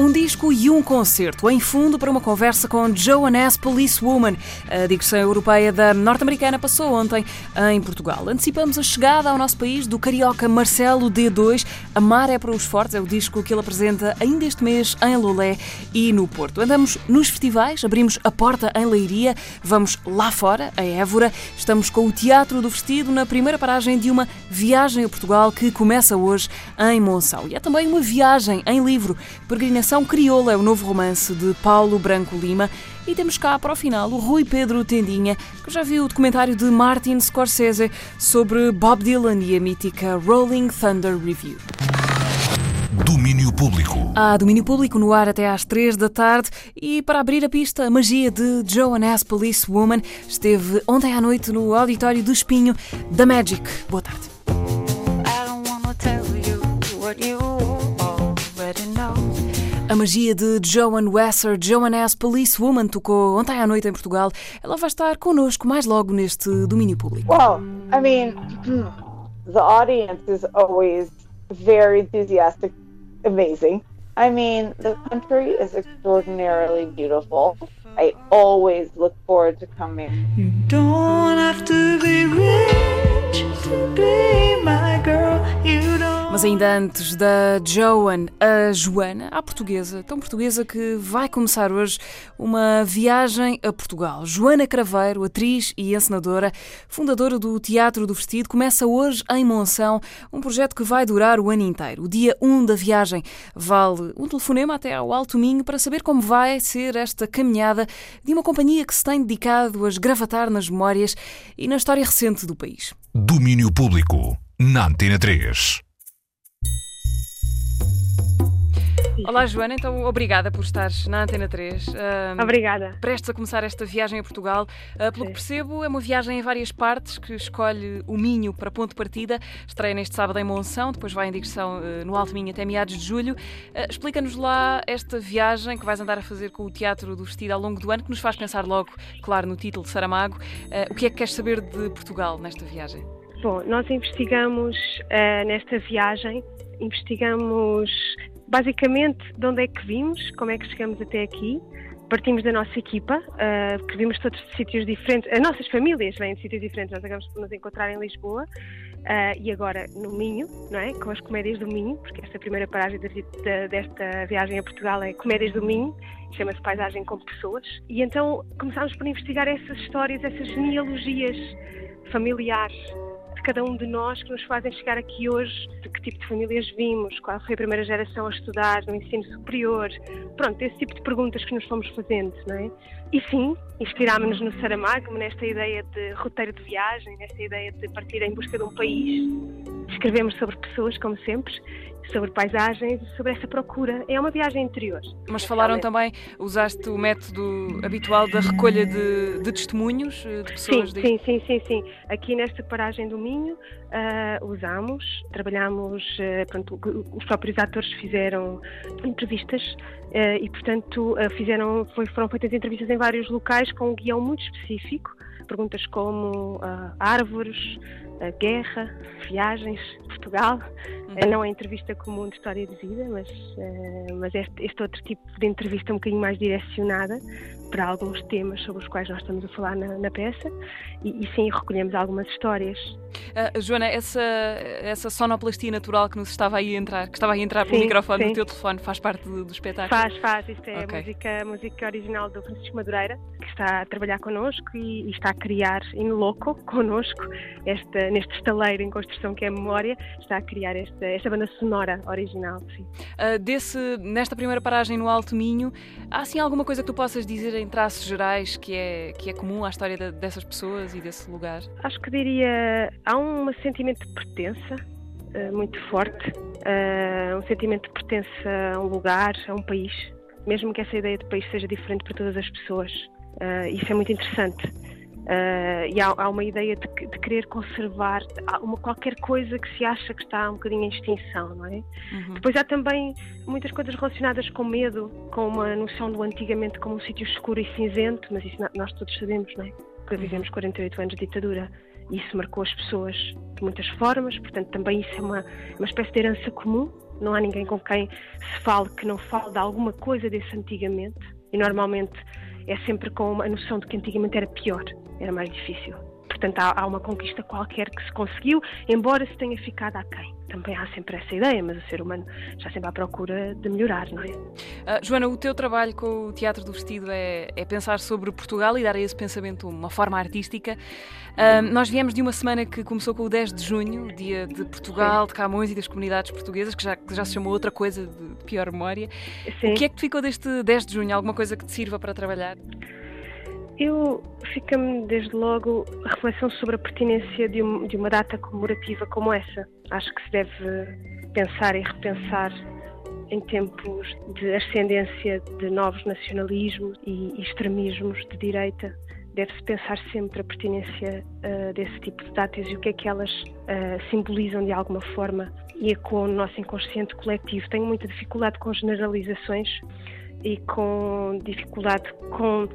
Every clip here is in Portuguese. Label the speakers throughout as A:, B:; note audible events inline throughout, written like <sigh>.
A: Um disco e um concerto em fundo para uma conversa com Joan S. Policewoman. A digressão europeia da norte-americana passou ontem em Portugal. Antecipamos a chegada ao nosso país do carioca Marcelo D2. Amar é para os fortes é o disco que ele apresenta ainda este mês em Lolé e no Porto. Andamos nos festivais, abrimos a porta em Leiria, vamos lá fora, a Évora. Estamos com o Teatro do Vestido na primeira paragem de uma viagem a Portugal que começa hoje em Monção. E é também uma viagem em livro, peregrinação Crioula é o novo romance de Paulo Branco Lima e temos cá para o final o Rui Pedro Tendinha, que já viu o documentário de Martin Scorsese sobre Bob Dylan e a mítica Rolling Thunder Review.
B: Domínio Público.
A: Há domínio público no ar até às 3 da tarde e para abrir a pista, a magia de Joan S. Police Woman esteve ontem à noite no auditório do Espinho da Magic. Boa tarde. A magia de Joan Wesser, Joan S. Policewoman, tocou ontem à noite em Portugal. Ela vai estar connosco mais logo neste domínio público.
C: Well, I mean, <clears throat> the audience is always very enthusiastic, amazing. I mean, the country is extraordinarily beautiful. I always look forward to coming.
D: You don't have to be rich to be my girl. You don't.
A: Mas ainda antes da Joan, a Joana, a portuguesa, tão portuguesa que vai começar hoje uma viagem a Portugal. Joana Craveiro, atriz e encenadora, fundadora do Teatro do Vestido, começa hoje em Monção, um projeto que vai durar o ano inteiro. O dia 1 da viagem vale um telefonema até ao Alto Minho para saber como vai ser esta caminhada de uma companhia que se tem dedicado a esgravatar nas memórias e na história recente do país.
B: Domínio Público. Na Antena 3.
A: Olá, Joana. Então, obrigada por estares na Antena 3. Uh,
C: Obrigada.
A: Prestes a começar esta viagem a Portugal. Uh, pelo que percebo, é uma viagem em várias partes que escolhe o Minho para ponto de partida. Estreia neste sábado em Monção, depois vai em digressão uh, no Alto Minho até meados de julho. Explica-nos lá esta viagem que vais andar a fazer com o Teatro do Vestido ao longo do ano, que nos faz pensar logo, claro, no título de Saramago. o que é que queres saber de Portugal nesta viagem?
E: Bom, nós investigamos nesta viagem, investigamos basicamente de onde é que vimos, como é que chegamos até aqui. Partimos da nossa equipa, uh, que vimos todos de sítios diferentes. As nossas famílias vêm de sítios diferentes, nós acabamos por nos encontrar em Lisboa uh, e agora no Minho, não é? com as comédias do Minho, porque esta primeira paragem de, de, desta viagem a Portugal é Comédias do Minho, chama-se Paisagem com Pessoas. E então começámos por investigar essas histórias, essas genealogias familiares de cada um de nós que nos fazem chegar aqui hoje, de que tipo de famílias vimos, qual foi a primeira geração a estudar no ensino superior, pronto, esse tipo de perguntas que nos fomos fazendo, não é? E sim, inspirámos-nos no Saramago, nesta ideia de roteiro de viagem, nesta ideia de partir em busca de um país. Escrevemos sobre pessoas, como sempre, sobre paisagens, sobre essa procura. É uma viagem interior.
A: Mas falaram também, usaste o método habitual da recolha de, de testemunhos de pessoas?
E: Sim, sim, sim, sim, sim. Aqui nesta paragem do Minho uh, usamos, trabalhamos, uh, pronto, os próprios atores fizeram entrevistas uh, e, portanto, fizeram, foi, foram feitas entrevistas em vários locais com um guião muito específico, perguntas como árvores, guerra, viagens, Portugal, uhum. não a entrevista comum de história de vida, mas, mas este, este outro tipo de entrevista um bocadinho mais direcionada para alguns temas sobre os quais nós estamos a falar na, na peça e, e, sim, recolhemos algumas histórias.
A: Uh, Joana, essa, essa sonoplastia natural que nos estava aí a entrar, que estava aí a entrar pelo
E: Sim,
A: microfone
E: sim.
A: do teu telefone, faz parte do, do espetáculo?
E: Faz, faz, isto é
A: Ok.
E: a música, música original do Francisco Madureira, que está a trabalhar connosco e, e está a criar in loco connosco, esta, neste estaleiro em construção que é a memória, está a criar esta, esta banda sonora original. Sim.
A: Uh, desse, nesta primeira paragem no Alto Minho, há assim alguma coisa que tu possas dizer em traços gerais que é, que é comum à história da- dessas pessoas e desse lugar?
E: Acho que diria, há um sentimento de pertença eh, muito forte, eh, um sentimento de pertença a um lugar, a um país, mesmo que essa ideia de país seja diferente para todas as pessoas. Eh, isso é muito interessante. Eh, e há, há uma ideia de, de querer conservar uma, qualquer coisa que se acha que está um bocadinho em extinção, não é?
A: Uhum.
E: Depois há também muitas coisas relacionadas com medo, com uma noção do antigamente como um sítio escuro e cinzento, mas isso nós todos sabemos, não é? Que vivemos 48 anos de ditadura e isso marcou as pessoas de muitas formas, portanto também isso é uma, uma espécie de herança comum. Não há ninguém com quem se fale que não fale de alguma coisa desse antigamente e normalmente é sempre com uma noção de que antigamente era pior, era mais difícil. Portanto, há, há uma conquista qualquer que se conseguiu, embora se tenha ficado aquém. Também há sempre essa ideia, mas o ser humano está sempre à procura de melhorar, não é?
A: Ah, Joana, o teu trabalho com o Teatro do Vestido é, é pensar sobre Portugal e dar a esse pensamento uma forma artística. Ah, nós viemos de uma semana que começou com o 10 de junho, dia de Portugal, de Camões e das comunidades portuguesas, que já, que já se chamou outra coisa de, de pior memória.
E: Sim.
A: O que é que te ficou deste 10 de junho? Alguma coisa que te sirva para trabalhar?
E: Eu fica-me desde logo a reflexão sobre a pertinência de, um- de uma data comemorativa como essa. Acho que se deve pensar e repensar em tempos de ascendência de novos nacionalismos e extremismos de direita. Deve-se pensar sempre a pertinência ah, desse tipo de datas e o que é que elas ah, simbolizam de alguma forma e ecoam no nosso inconsciente coletivo. Tenho muita dificuldade com generalizações e com dificuldade com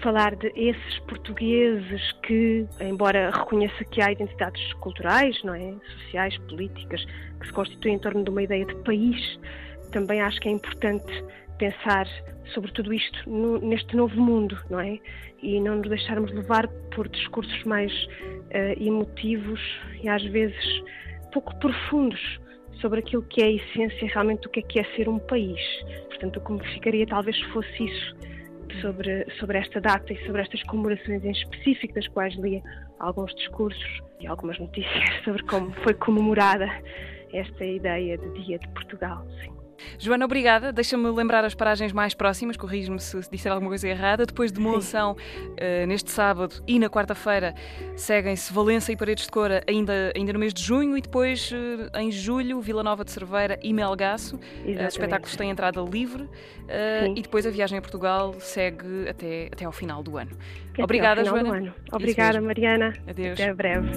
E: falar de esses portugueses que, embora reconheça que há identidades culturais, não é, sociais, políticas, que se constituem em torno de uma ideia de país, também acho que é importante pensar sobre tudo isto no- neste novo mundo, não é? E não nos deixarmos levar por discursos mais eh, emotivos e às vezes pouco profundos sobre aquilo que é a essência realmente do que é que é ser um país. Portanto, o que me ficaria talvez fosse isso sobre, sobre esta data e sobre estas comemorações em específico, das quais li alguns discursos e algumas notícias <laughs> sobre como foi comemorada esta ideia de Dia de Portugal. Sim.
A: Joana, obrigada. Deixa-me lembrar as paragens mais próximas, corrijo-me se se disser alguma coisa errada. Depois de Monção, <laughs> eh, neste sábado e na quarta-feira, seguem-se Valença e Paredes de Cora, ainda, ainda no mês de junho, e depois, eh, em julho, Vila Nova de Cerveira e Melgaço. Os
E: Exatamente.
A: espetáculos têm entrada livre e depois a viagem a Portugal segue até, até ao final do ano. Obrigada, Joana.
E: ano. Obrigada. Mariana.
A: Adeus.
E: Até breve.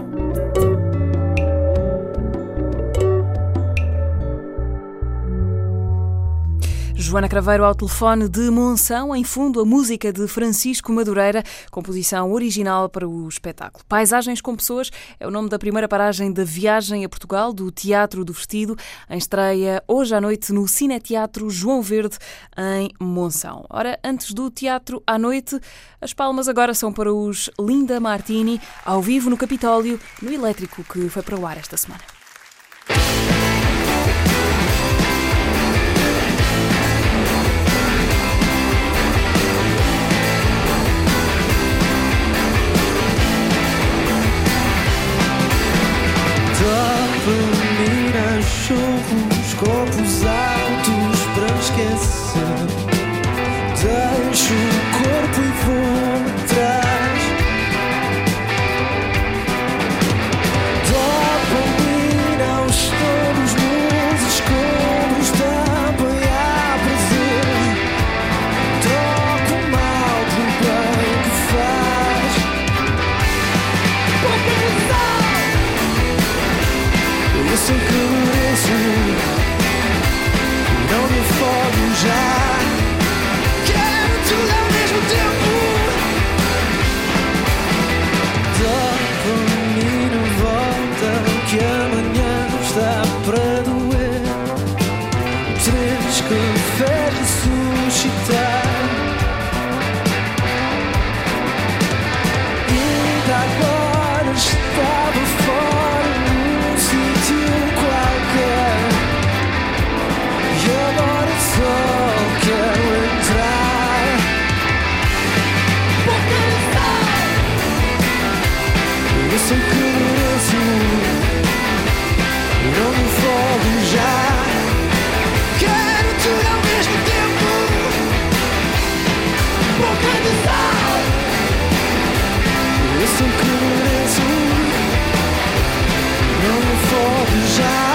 A: Joana Craveiro ao telefone de Monção, em fundo a música de Francisco Madureira, composição original para o espetáculo. Paisagens com Pessoas é o nome da primeira paragem da viagem a Portugal do Teatro do Vestido, em estreia hoje à noite no Cineteatro João Verde, em Monção. Ora, antes do teatro à noite, as palmas agora são para os Linda Martini, ao vivo no Capitólio, no Elétrico, que foi para o ar esta semana.
F: Churros, copos altos para esquecer. Deixo o corpo mereço Não me afogo já Quero tudo ao mesmo tempo fogo já.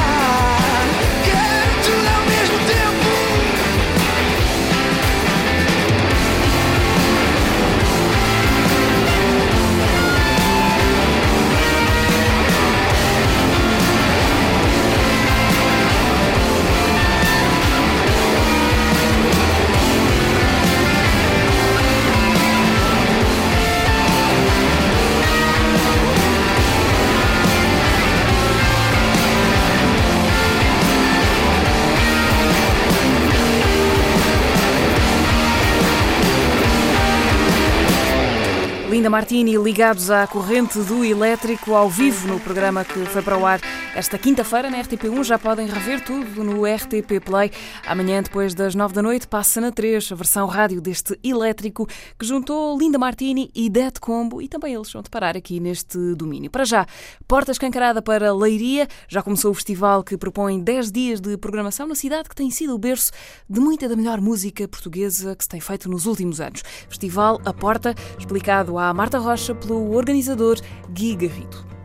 A: Linda Martini ligados à corrente do elétrico ao vivo no programa que foi para o ar esta quinta-feira na RTP1. Já podem rever tudo no RTP Play. Amanhã, depois das nove da noite, passa na 3 a versão rádio deste elétrico que juntou Linda Martini e Dead Combo e também eles vão parar aqui neste domínio. Para já, porta escancarada para Leiria. Já começou o festival que propõe 10 dias de programação na cidade que tem sido o berço de muita da melhor música portuguesa que se tem feito nos últimos anos. Festival A Porta, explicado à Marta Rocha pelo organizador Gui Garrido.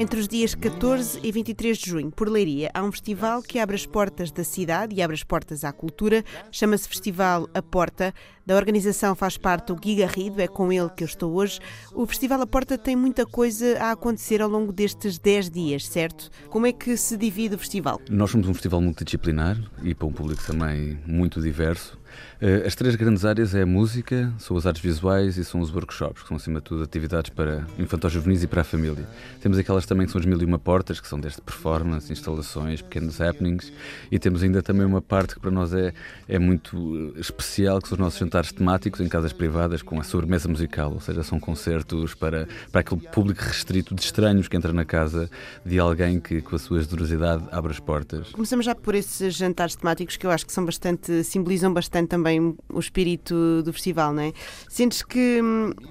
G: Entre os dias 14 e 23 de junho, por Leiria, há um festival que abre as portas da cidade e abre as portas à cultura. Chama-se Festival A Porta. Da organização faz parte o Gui Garrido, é com ele que eu estou hoje. O Festival A Porta tem muita coisa a acontecer ao longo destes 10 dias, certo? Como é que se divide o festival?
H: Nós somos um festival multidisciplinar e para um público também muito diverso. Eh, As três grandes áreas é a música, são as artes visuais e são os workshops, que são acima de tudo atividades para infantos juvenis e para a família. Temos aquelas também que são as mil e uma portas, que são desde performance, instalações, pequenos happenings, e temos ainda também uma parte que para nós é, é muito eh, especial, que são os nossos jantares temáticos em casas privadas com a sobremesa musical, ou seja, são concertos para, para aquele público restrito de estranhos que entra na casa de alguém que com a sua generosidade abre as portas.
G: Começamos já por esses jantares temáticos que eu acho que são bastante, simbolizam bastante também o espírito do festival, não é? Sentes que,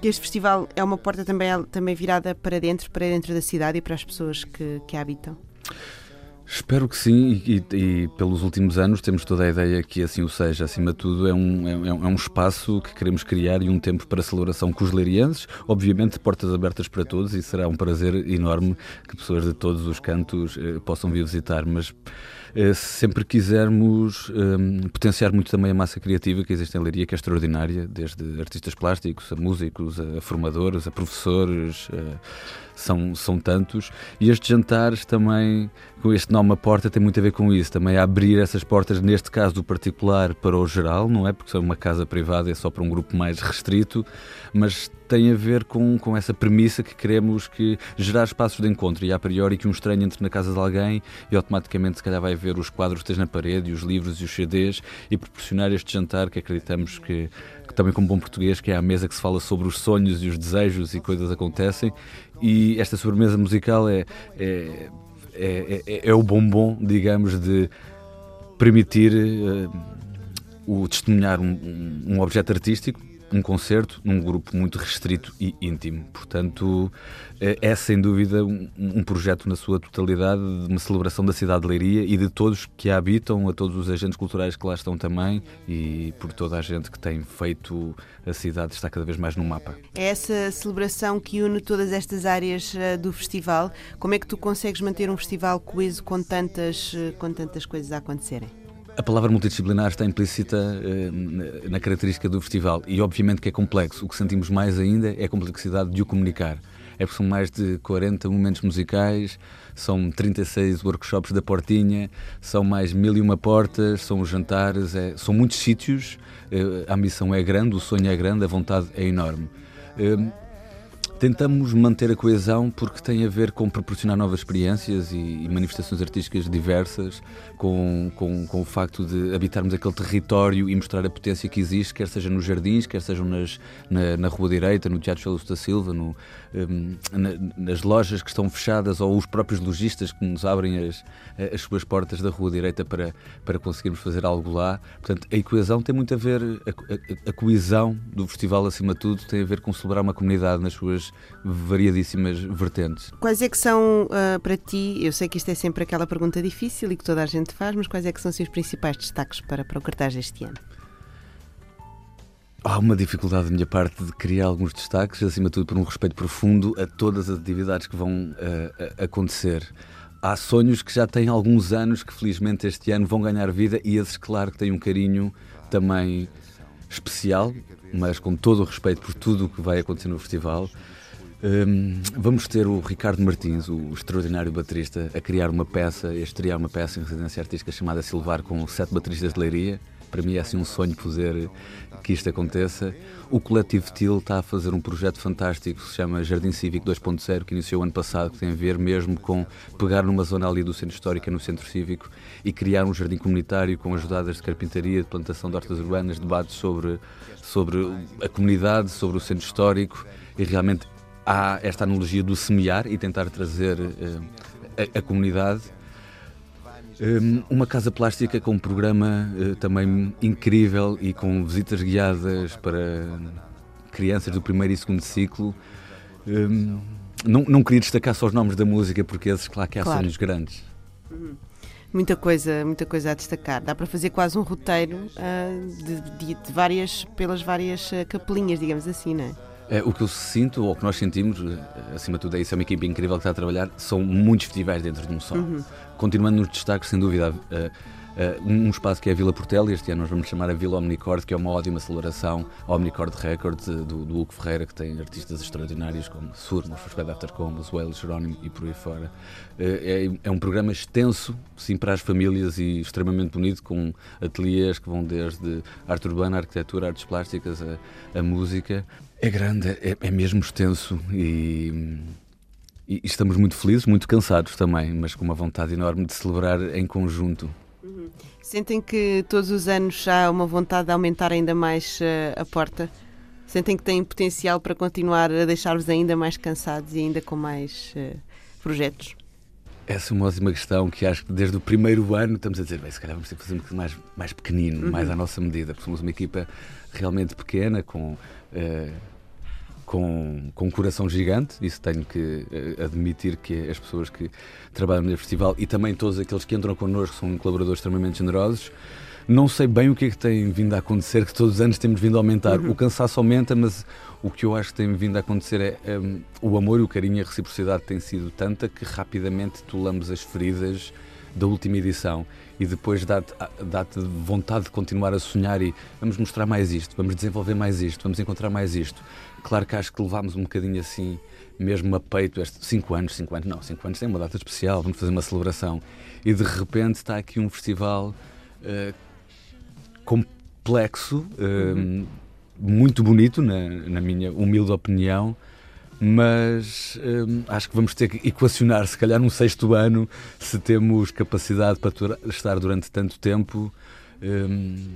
G: que este festival é uma porta também, também virada para dentro, para dentro da cidade e para as pessoas que, que a habitam?
H: Espero que sim, e, e- pelos últimos anos temos toda a ideia que assim o seja. Acima de tudo, é um, é, é um- é espaço que queremos criar e um tempo para celebração com os leirienses. Obviamente, portas abertas para todos e será um prazer enorme que pessoas de todos os cantos eh, possam vir visitar. Mas eh, se sempre quisermos eh, potenciar muito também a massa criativa que existe em Leiria, que é extraordinária, desde artistas plásticos, a músicos, a formadores, a professores. eh, são, são tantos. E estes jantares também, com este nome à porta, tem muito a ver com isso. Também a abrir essas portas, neste caso do particular, para o geral, não é? Porque é uma casa privada, é só para um grupo mais restrito, mas tem a ver com, com essa premissa que queremos que gerar espaços de encontro e a priori que um estranho entre na casa de alguém e automaticamente se calhar vai ver os quadros que tens na parede, e os livros e os CDs e proporcionar este jantar que acreditamos que, que também como bom português, que é a mesa que se fala sobre os sonhos e os desejos e coisas acontecem e esta sobremesa musical é, é, é, é- é o bombom, digamos, de permitir eh, o testemunhar um, um- um objeto artístico, um concerto, num grupo muito restrito e íntimo. Portanto, eh, é sem dúvida um, um projeto na sua totalidade de uma celebração da cidade de Leiria e de todos que a habitam, a todos os agentes culturais que lá estão também e por toda a gente que tem feito a cidade estar cada vez mais no mapa.
G: É essa celebração que une todas estas áreas eh, do festival. Como é que tu consegues manter um festival coeso com tantas, eh, com tantas coisas a acontecerem?
H: A palavra multidisciplinar está implícita eh, na- característica do festival e, obviamente, que é complexo. O que sentimos mais ainda é a complexidade de o comunicar. É porque são mais de 40 momentos musicais, são 36 workshops da Portinha, são mais mil e uma portas, são os jantares, é- são muitos sítios. eh, a ambição é grande, o sonho é grande, a vontade é enorme. Eh, Tentamos manter a coesão porque tem a ver com proporcionar novas experiências e, e manifestações artísticas diversas, com, com, com o facto de habitarmos aquele território e mostrar a potência que existe, quer seja nos jardins, quer sejam nas, na, na Rua Direita, no Teatro Félix da Silva, no, hum, na- nas lojas que estão fechadas ou os próprios lojistas que nos abrem as, as suas portas da Rua Direita para, para conseguirmos fazer algo lá. Portanto, a coesão tem muito a ver, a, a- a coesão do festival, acima de tudo, tem a ver com celebrar uma comunidade nas suas variadíssimas vertentes.
G: Quais é que são ah, para ti, eu sei que isto é sempre aquela pergunta difícil e que toda a gente faz, mas quais é que são os seus principais destaques para, para o cartaz deste ano?
H: Há uma dificuldade da minha parte de criar alguns destaques, acima de tudo por um respeito profundo a todas as atividades que vão uh, acontecer. Há sonhos que já têm alguns anos que felizmente este ano vão ganhar vida e esses, claro, que têm um carinho também especial, mas com todo o respeito por tudo o que vai acontecer no festival. Um, vamos ter o Ricardo Martins, o extraordinário baterista, a criar uma peça, a estrear uma peça em residência artística chamada Silvar com sete bateristas de leiria. Para mim é assim um sonho fazer que isto aconteça. O Coletivo TIL está a fazer um projeto fantástico que se chama Jardim Cívico 2.0, que iniciou ano passado, que tem a ver mesmo com pegar numa zona ali do centro histórico, no centro cívico, e criar um jardim comunitário com ajudadas de carpintaria, de plantação de hortas urbanas, debates sobre, sobre a comunidade, sobre o centro histórico, e realmente há esta analogia do semear e tentar trazer uh, a, a comunidade uma casa plástica com um programa uh, também incrível e com visitas guiadas para crianças do primeiro e segundo ciclo. Um, não, não queria destacar só os nomes da música, porque esses, claro, que há claro. sonhos grandes.
G: Uhum. Muita coisa, muita coisa a destacar. Dá para fazer quase um roteiro uh, de, de, de, várias, pelas várias uh, capelinhas, digamos assim, não é?
H: É, o que eu sinto, ou o que nós sentimos, acima de tudo é isso, é uma equipe incrível que está a trabalhar, são muitos festivais dentro de um só. Uhum. Continuando nos destaques, sem dúvida, uh, uh, um espaço que é a Vila Portela, este ano nós vamos chamar a Vila Omnicord, que é uma ótima celebração, a Omnicord Records, uh, do, do Hugo Ferreira, que tem artistas extraordinários como Surmos, Fosfed After Combos, Wales, Jerónimo e por aí fora. É, é, um programa extenso, sim, para as famílias e extremamente bonito, com ateliês que vão desde arte urbana, arquitetura, artes plásticas, a, a música. É grande, é, é mesmo extenso e, e, estamos muito felizes, muito cansados também, mas com uma vontade enorme de celebrar em conjunto.
G: Uhum. Sentem que todos os anos há uma vontade de aumentar ainda mais uh, a porta? Sentem que têm potencial para continuar a deixar-vos ainda mais cansados e ainda com mais uh, projetos?
H: Essa é uma ótima questão que acho que desde o primeiro ano estamos a dizer, bem, se calhar vamos ter que fazer um bocadinho mais, mais pequenino, uhum. mais à nossa medida, porque somos uma equipa realmente pequena, com uh, com, com um coração gigante, isso tenho que uh, admitir que as pessoas que trabalham neste festival e também todos aqueles que entram connosco são colaboradores extremamente generosos. Não sei bem o que é que tem vindo a acontecer, que todos os anos temos vindo a aumentar. Uhum. O cansaço aumenta, mas o que eu acho que tem vindo a acontecer é um, o amor, o carinho e a reciprocidade tem sido tanta que rapidamente tolamos as feridas da última edição e depois dá-te dá vontade de continuar a sonhar e vamos mostrar mais isto, vamos desenvolver mais isto, vamos encontrar mais isto. Claro que acho que levámos um bocadinho assim, mesmo a peito, este 5 anos, 5 anos, não, 5 anos tem uma data especial, vamos fazer uma celebração. E de repente está aqui um festival uh, complexo, uh, uhum. muito bonito, na, na minha humilde opinião, mas hum, acho que vamos ter que equacionar, se calhar num sexto ano, se temos capacidade para estar durante tanto tempo hum,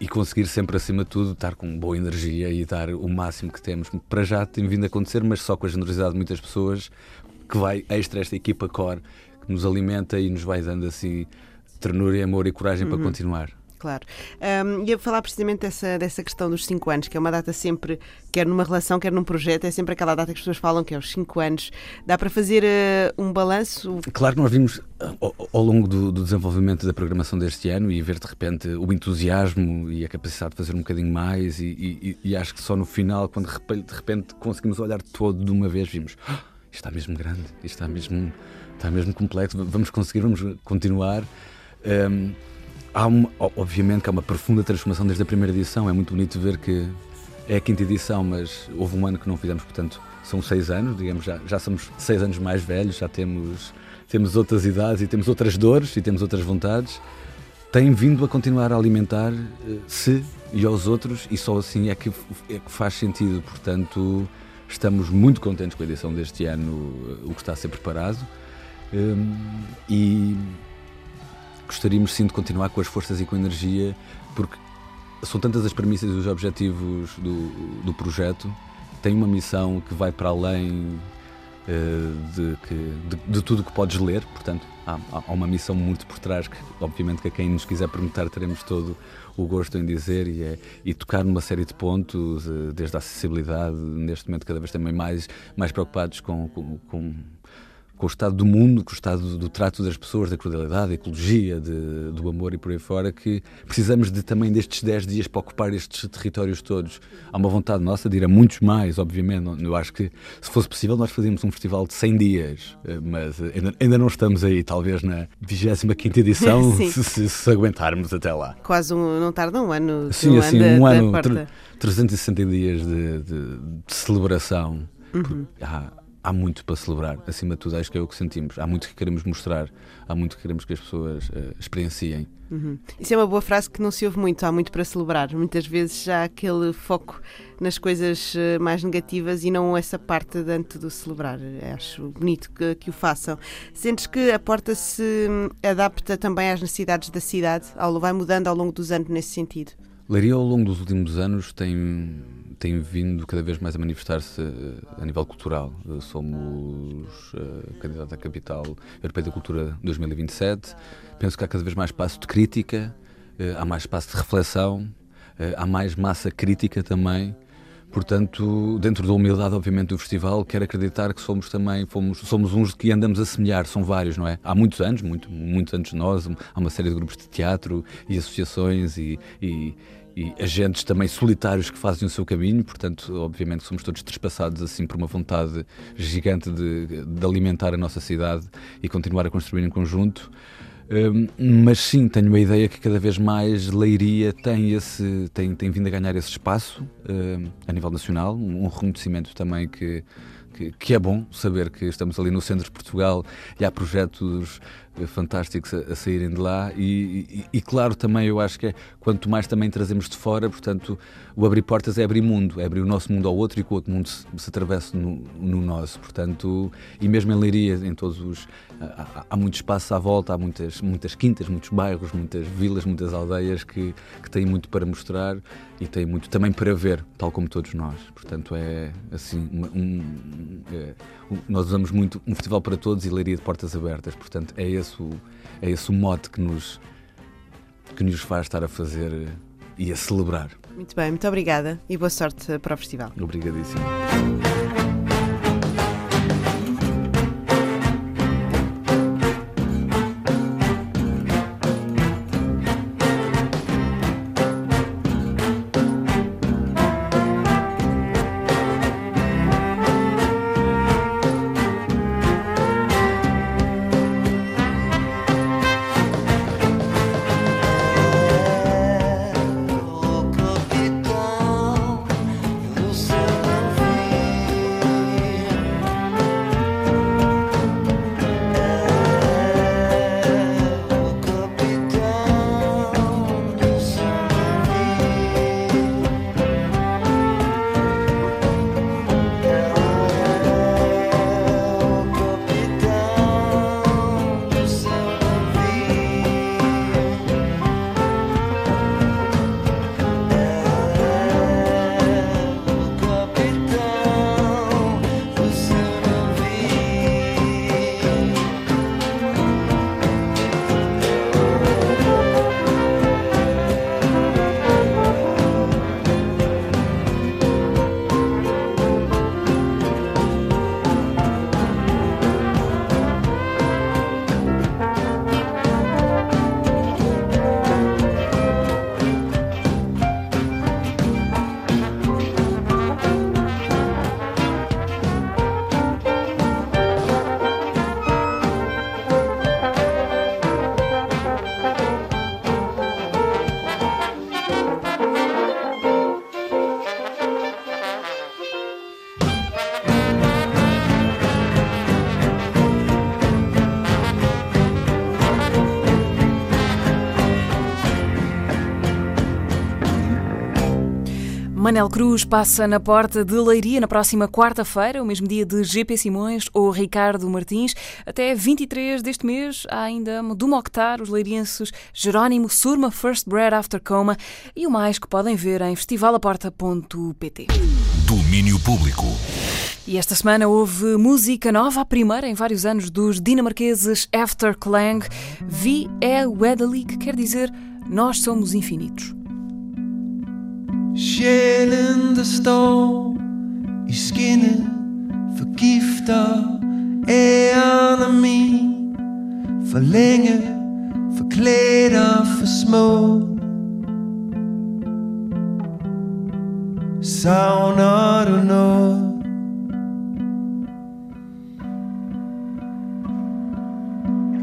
H: e conseguir sempre, acima de tudo, estar com boa energia e dar o máximo que temos. Para já tem vindo a acontecer, mas só com a generosidade de muitas pessoas, que vai extra esta equipa core, que nos alimenta e nos vai dando assim ternura e amor e coragem uhum. para continuar.
G: Claro. Um, ia falar precisamente dessa, dessa questão dos 5 anos, que é uma data sempre, quer numa relação, quer num projeto, é sempre aquela data que as pessoas falam que é os 5 anos. Dá para fazer uh, um balanço?
H: Claro que nós vimos ao, ao longo do, do, desenvolvimento da programação deste ano e ver de repente o entusiasmo e a capacidade de fazer um bocadinho mais, e, e, e acho que só no final, quando de repente conseguimos olhar todo de uma vez, vimos oh, isto está mesmo grande, isto está mesmo, está mesmo complexo, vamos conseguir, vamos continuar. Um, há uma, obviamente que há uma profunda transformação desde a primeira edição. É muito bonito ver que é a quinta edição, mas houve um ano que não fizemos, portanto, são seis anos, digamos, já, já somos seis anos mais velhos, já temos, temos outras idades e temos outras dores e temos outras vontades. Tem vindo a continuar a alimentar-se eh, e aos outros, e só assim é que, é que faz sentido. Portanto, estamos muito contentes com a edição deste ano, eh, o que está a ser preparado. Um, e gostaríamos sim de continuar com as forças e com a energia, porque são tantas as premissas e os objetivos do, do projeto, tem uma missão que vai para além uh, de, que, de, de, tudo que podes ler, portanto, há, há, uma missão muito por trás que, obviamente, que a quem nos quiser perguntar, teremos todo o gosto em dizer e, é, e tocar numa série de pontos, uh, desde a acessibilidade, neste momento, cada vez também mais, mais preocupados com, com, com com o estado do mundo, com o estado do, do trato das pessoas, da cordialidade, da ecologia, de, do amor e por aí fora, que precisamos de também destes 10 dias para ocupar estes territórios todos. Há uma vontade nossa de ir a muitos mais, obviamente. Eu acho que, se fosse possível, nós fazíamos um festival de 100 dias, eh, mas ainda, ainda não estamos aí, talvez na 25 edição, <laughs> se, se- se aguentarmos até lá.
G: Quase um, não tarda um ano.
H: Sim, assim, um
G: da
H: ano,
G: porta.
H: tre- 360 dias de, de- de celebração. Porque Há, há muito para celebrar, acima de tudo, acho que é o que sentimos. Há muito que queremos mostrar, há muito que queremos que as pessoas eh, experienciem.
G: Uhum. Isso é uma boa frase que não se ouve muito, há muito para celebrar. Muitas vezes já há aquele foco nas coisas eh, mais negativas e não essa parte de antes do celebrar. Eh, Acho bonito que, que o façam. Sentes que a porta se hum, adapta também às necessidades da cidade, vai mudando ao longo dos anos nesse sentido?
H: Leiria, ao longo dos últimos anos, tem, tem vindo cada vez mais a manifestar-se eh, a nível cultural. Eh, Somos eh, candidato à capital europeia da cultura 2027. Penso que há cada vez mais espaço de crítica, há mais espaço de reflexão, há mais massa crítica também. Portanto, dentro da humildade, obviamente, do festival, quero acreditar que somos também, fomos, somos uns que andamos a semelhar, são vários, não é? Há muitos anos, muito, muitos antes de nós, há uma série de grupos de teatro e associações e, e, e agentes também solitários que fazem o seu caminho, portanto, obviamente, somos todos trespassados assim por uma vontade gigante de, de alimentar a nossa cidade e continuar a construir em conjunto. Hum, mas sim, tenho a ideia que cada vez mais Leiria tem, esse, tem, tem vindo a ganhar esse espaço hum, a nível nacional, um, um reconhecimento também que, que, que é bom saber que estamos ali no centro de Portugal e há projetos fantásticos a, a saírem de lá e, e- e, claro também eu acho que é quanto mais também trazemos de fora, portanto o abrir portas é abrir mundo, é abrir o nosso mundo ao outro e que o outro mundo se, se atravesse no, no nosso, portanto e mesmo em Leiria, em todos os há, há- muito espaço à volta, há muitas, muitas quintas, muitos bairros, muitas vilas, muitas aldeias que, que têm muito para mostrar e têm muito também para ver, tal como todos nós. Portanto, é assim, uma- um, é, um- nós usamos muito um festival para todos e leiria de portas abertas. Portanto, é esse o, é esse o mote que nos, que nos faz estar a fazer e a celebrar.
G: Muito bem, muito obrigada e boa sorte para o festival.
H: Obrigadíssimo.
A: Manel Cruz passa na porta de Leiria na próxima quarta-feira, o mesmo dia de GP Simões ou Ricardo Martins. Até 23 deste mês há ainda do Mokhtar, os leirienses Jerónimo Surma, First Bread After Coma e o mais que podem ver em festivalaporta.pt.
B: Domínio público.
A: E esta semana houve música nova, a primeira em vários anos, dos dinamarqueses After Clang. Vi é Wedderly, que quer dizer Nós Somos Infinitos.
D: Sjælen der står i skinnet Forgifter æren
F: for længe, forklædt og for små. Savner du noget?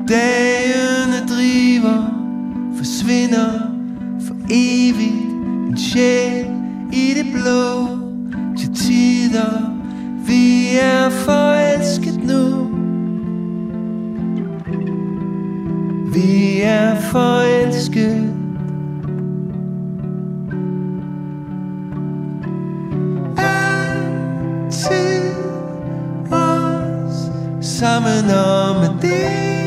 F: Dagene driver, forsvinder for evigt en sjæl i det blå. Til tider, vi er forelsket nu. Vi er forelsket. Altid os sammen om at dele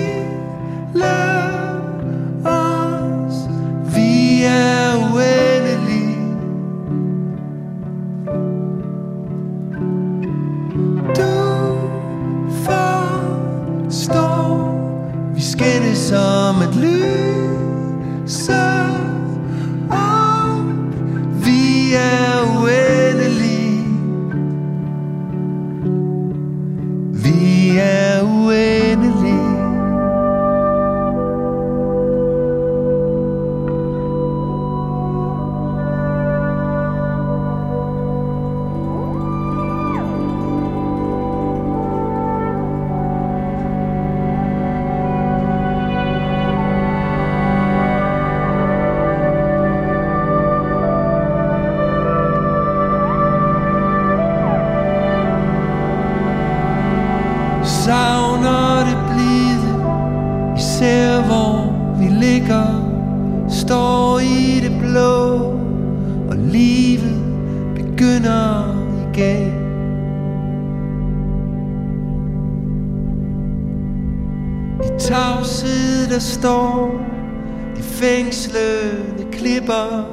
A: paper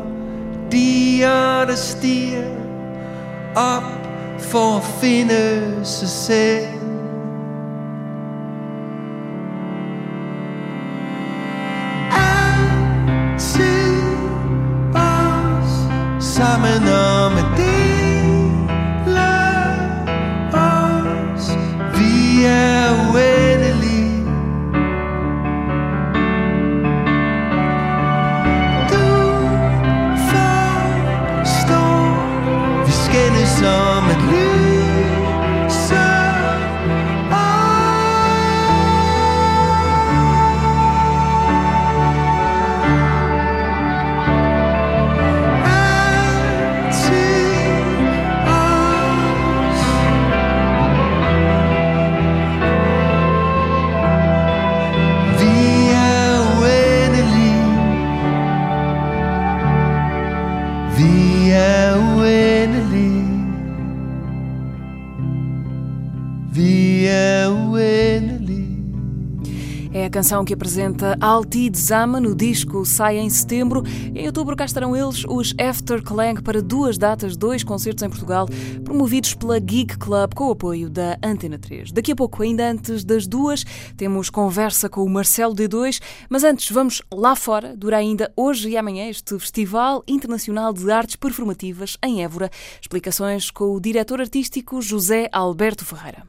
A: canção que apresenta Altid Zama no disco Sai em setembro. Em outubro cá estarão eles, os After Clang, para duas datas, dois concertos em Portugal, promovidos pela Geek Club com o apoio da Antena 3. Daqui a pouco, ainda antes das duas, temos conversa com o Marcelo D2, mas antes vamos lá fora. Dura ainda hoje e amanhã este Festival Internacional de Artes Performativas em Évora. Explicações com o diretor artístico José Alberto Ferreira.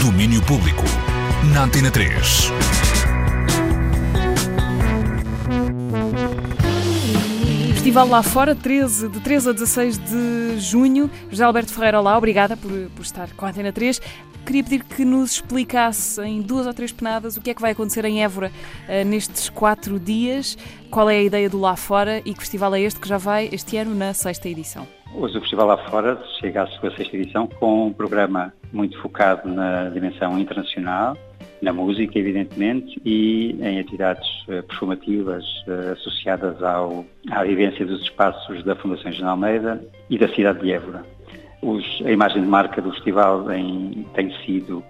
B: Domínio Público. Na Antena 3.
A: Festival lá fora, 13, de 13 a 16 de junho. José Alberto Ferreira, olá, obrigada por, por estar com a Antena 3. Queria pedir que nos explicasse em duas ou três penadas o que é que vai acontecer em Évora eh, nestes quatro dias, qual é a ideia do lá fora e que festival é este que já vai este ano na sexta edição.
I: Hoje o Festival lá fora chega à sua sexta edição com um programa muito focado na dimensão internacional, na música, evidentemente, e em atividades eh, performativas eh, associadas ao, à vivência dos espaços da Fundação General Almeida e da cidade de Évora. Os, a imagem de marca do festival em- tem sido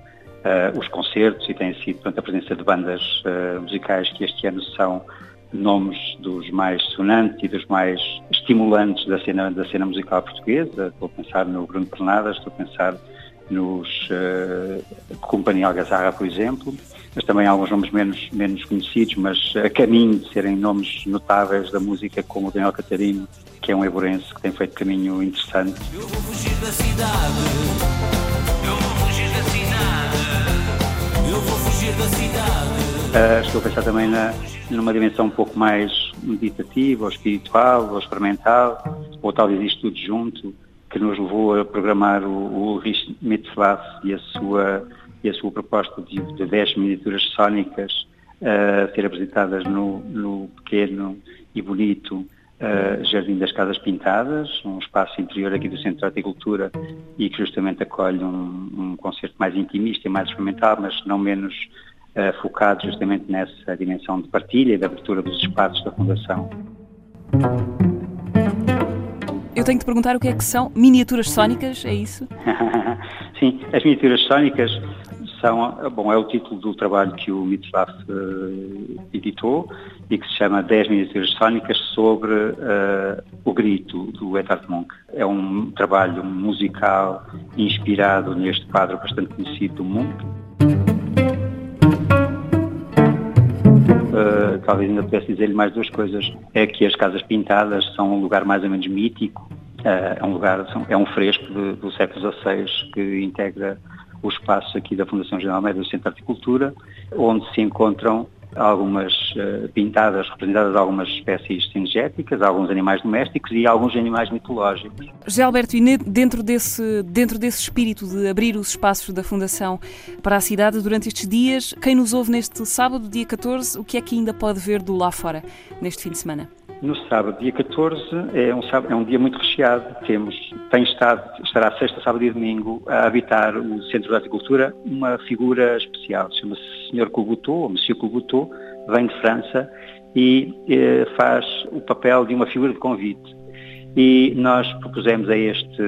I: eh, os concertos e tem sido portanto, a presença de bandas eh, musicais que este ano são nomes dos mais sonantes e dos mais estimulantes da cena, da cena musical portuguesa. Estou a pensar no Bruno Pernadas, estou a pensar nos uh, Companhia Algazarra, por exemplo, mas também alguns nomes menos, menos conhecidos, mas a caminho de serem nomes notáveis da música, como o Daniel Catarino, que é um evorense que tem feito caminho interessante.
J: Eu vou fugir da cidade. Eu vou fugir da cidade.
I: Uh, estou a pensar também na, numa dimensão um pouco mais meditativa, ou espiritual, ou experimental, ou talvez isto tudo junto, que nos levou a programar o, o Ulrich e a sua, e a sua proposta de, de 10 miniaturas sónicas a uh, ser apresentadas no, no pequeno e bonito uh, Jardim das Casas Pintadas, um espaço interior aqui do Centro de Horticultura e que justamente acolhe um, um concerto mais intimista e mais experimental, mas não menos uh, focado justamente nessa dimensão de partilha e de abertura dos espaços da Fundação.
A: Eu tenho te perguntar o que é que são miniaturas sónicas, é isso? <laughs>
I: Sim, as miniaturas sónicas são, bom, é o título do trabalho que o Mitzlaff uh, editou e que se chama 10 miniaturas sónicas sobre uh, o grito do Edvard Munch. É um trabalho musical inspirado neste quadro bastante conhecido do Munch. Uh, talvez ainda pudesse dizer-lhe mais duas coisas. É que as casas pintadas são um lugar mais ou menos mítico, uh, é um lugar, é um fresco de, do século XVI que integra o espaço aqui da Fundação General Almeida do Centro de Articultura, onde se encontram algumas uh, pintadas representadas algumas espécies cinegéticas, alguns animais domésticos e alguns animais mitológicos.
A: José Alberto, e dentro desse, dentro desse espírito de abrir os espaços da Fundação para a cidade durante estes dias, quem nos ouve neste sábado, dia 14, o que é que ainda pode ver do lá fora neste fim de semana?
I: No sábado, dia 14, é um, sábado, é um dia muito recheado. Temos, tem estado, estará sexta, sábado e domingo a habitar o Centro de Horticultura uma figura especial. Chama-se Sr. Cougutou, ou Monsieur Cougutou, vem de França e eh, faz o papel de uma figura de convite. E nós propusemos a este,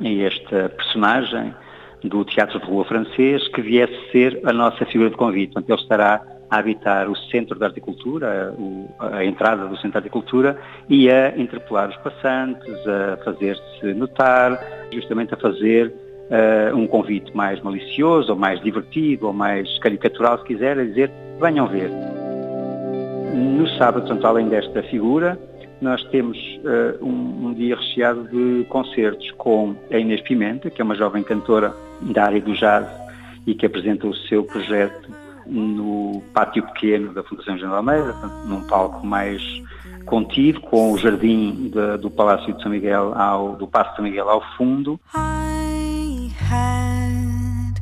I: a esta personagem do Teatro de Rua francês que viesse ser a nossa figura de convite. Portanto, ele estará a habitar o centro da horticultura, a, entrada do centro da horticultura e a interpelar os passantes, a fazer-se notar, justamente a fazer uh, um convite mais malicioso, ou mais divertido, ou mais caricatural, se quiser, a dizer, venham ver. No sábado, portanto, além desta figura, nós temos uh, um, um, dia recheado de concertos com a Inês Pimenta, que é uma jovem cantora da área do jazz e que apresenta o seu projeto no pátio pequeno da Fundação General Almeida, num palco mais contido, com o jardim de, do Palácio de São Miguel, ao, do Paço de São Miguel ao fundo. I had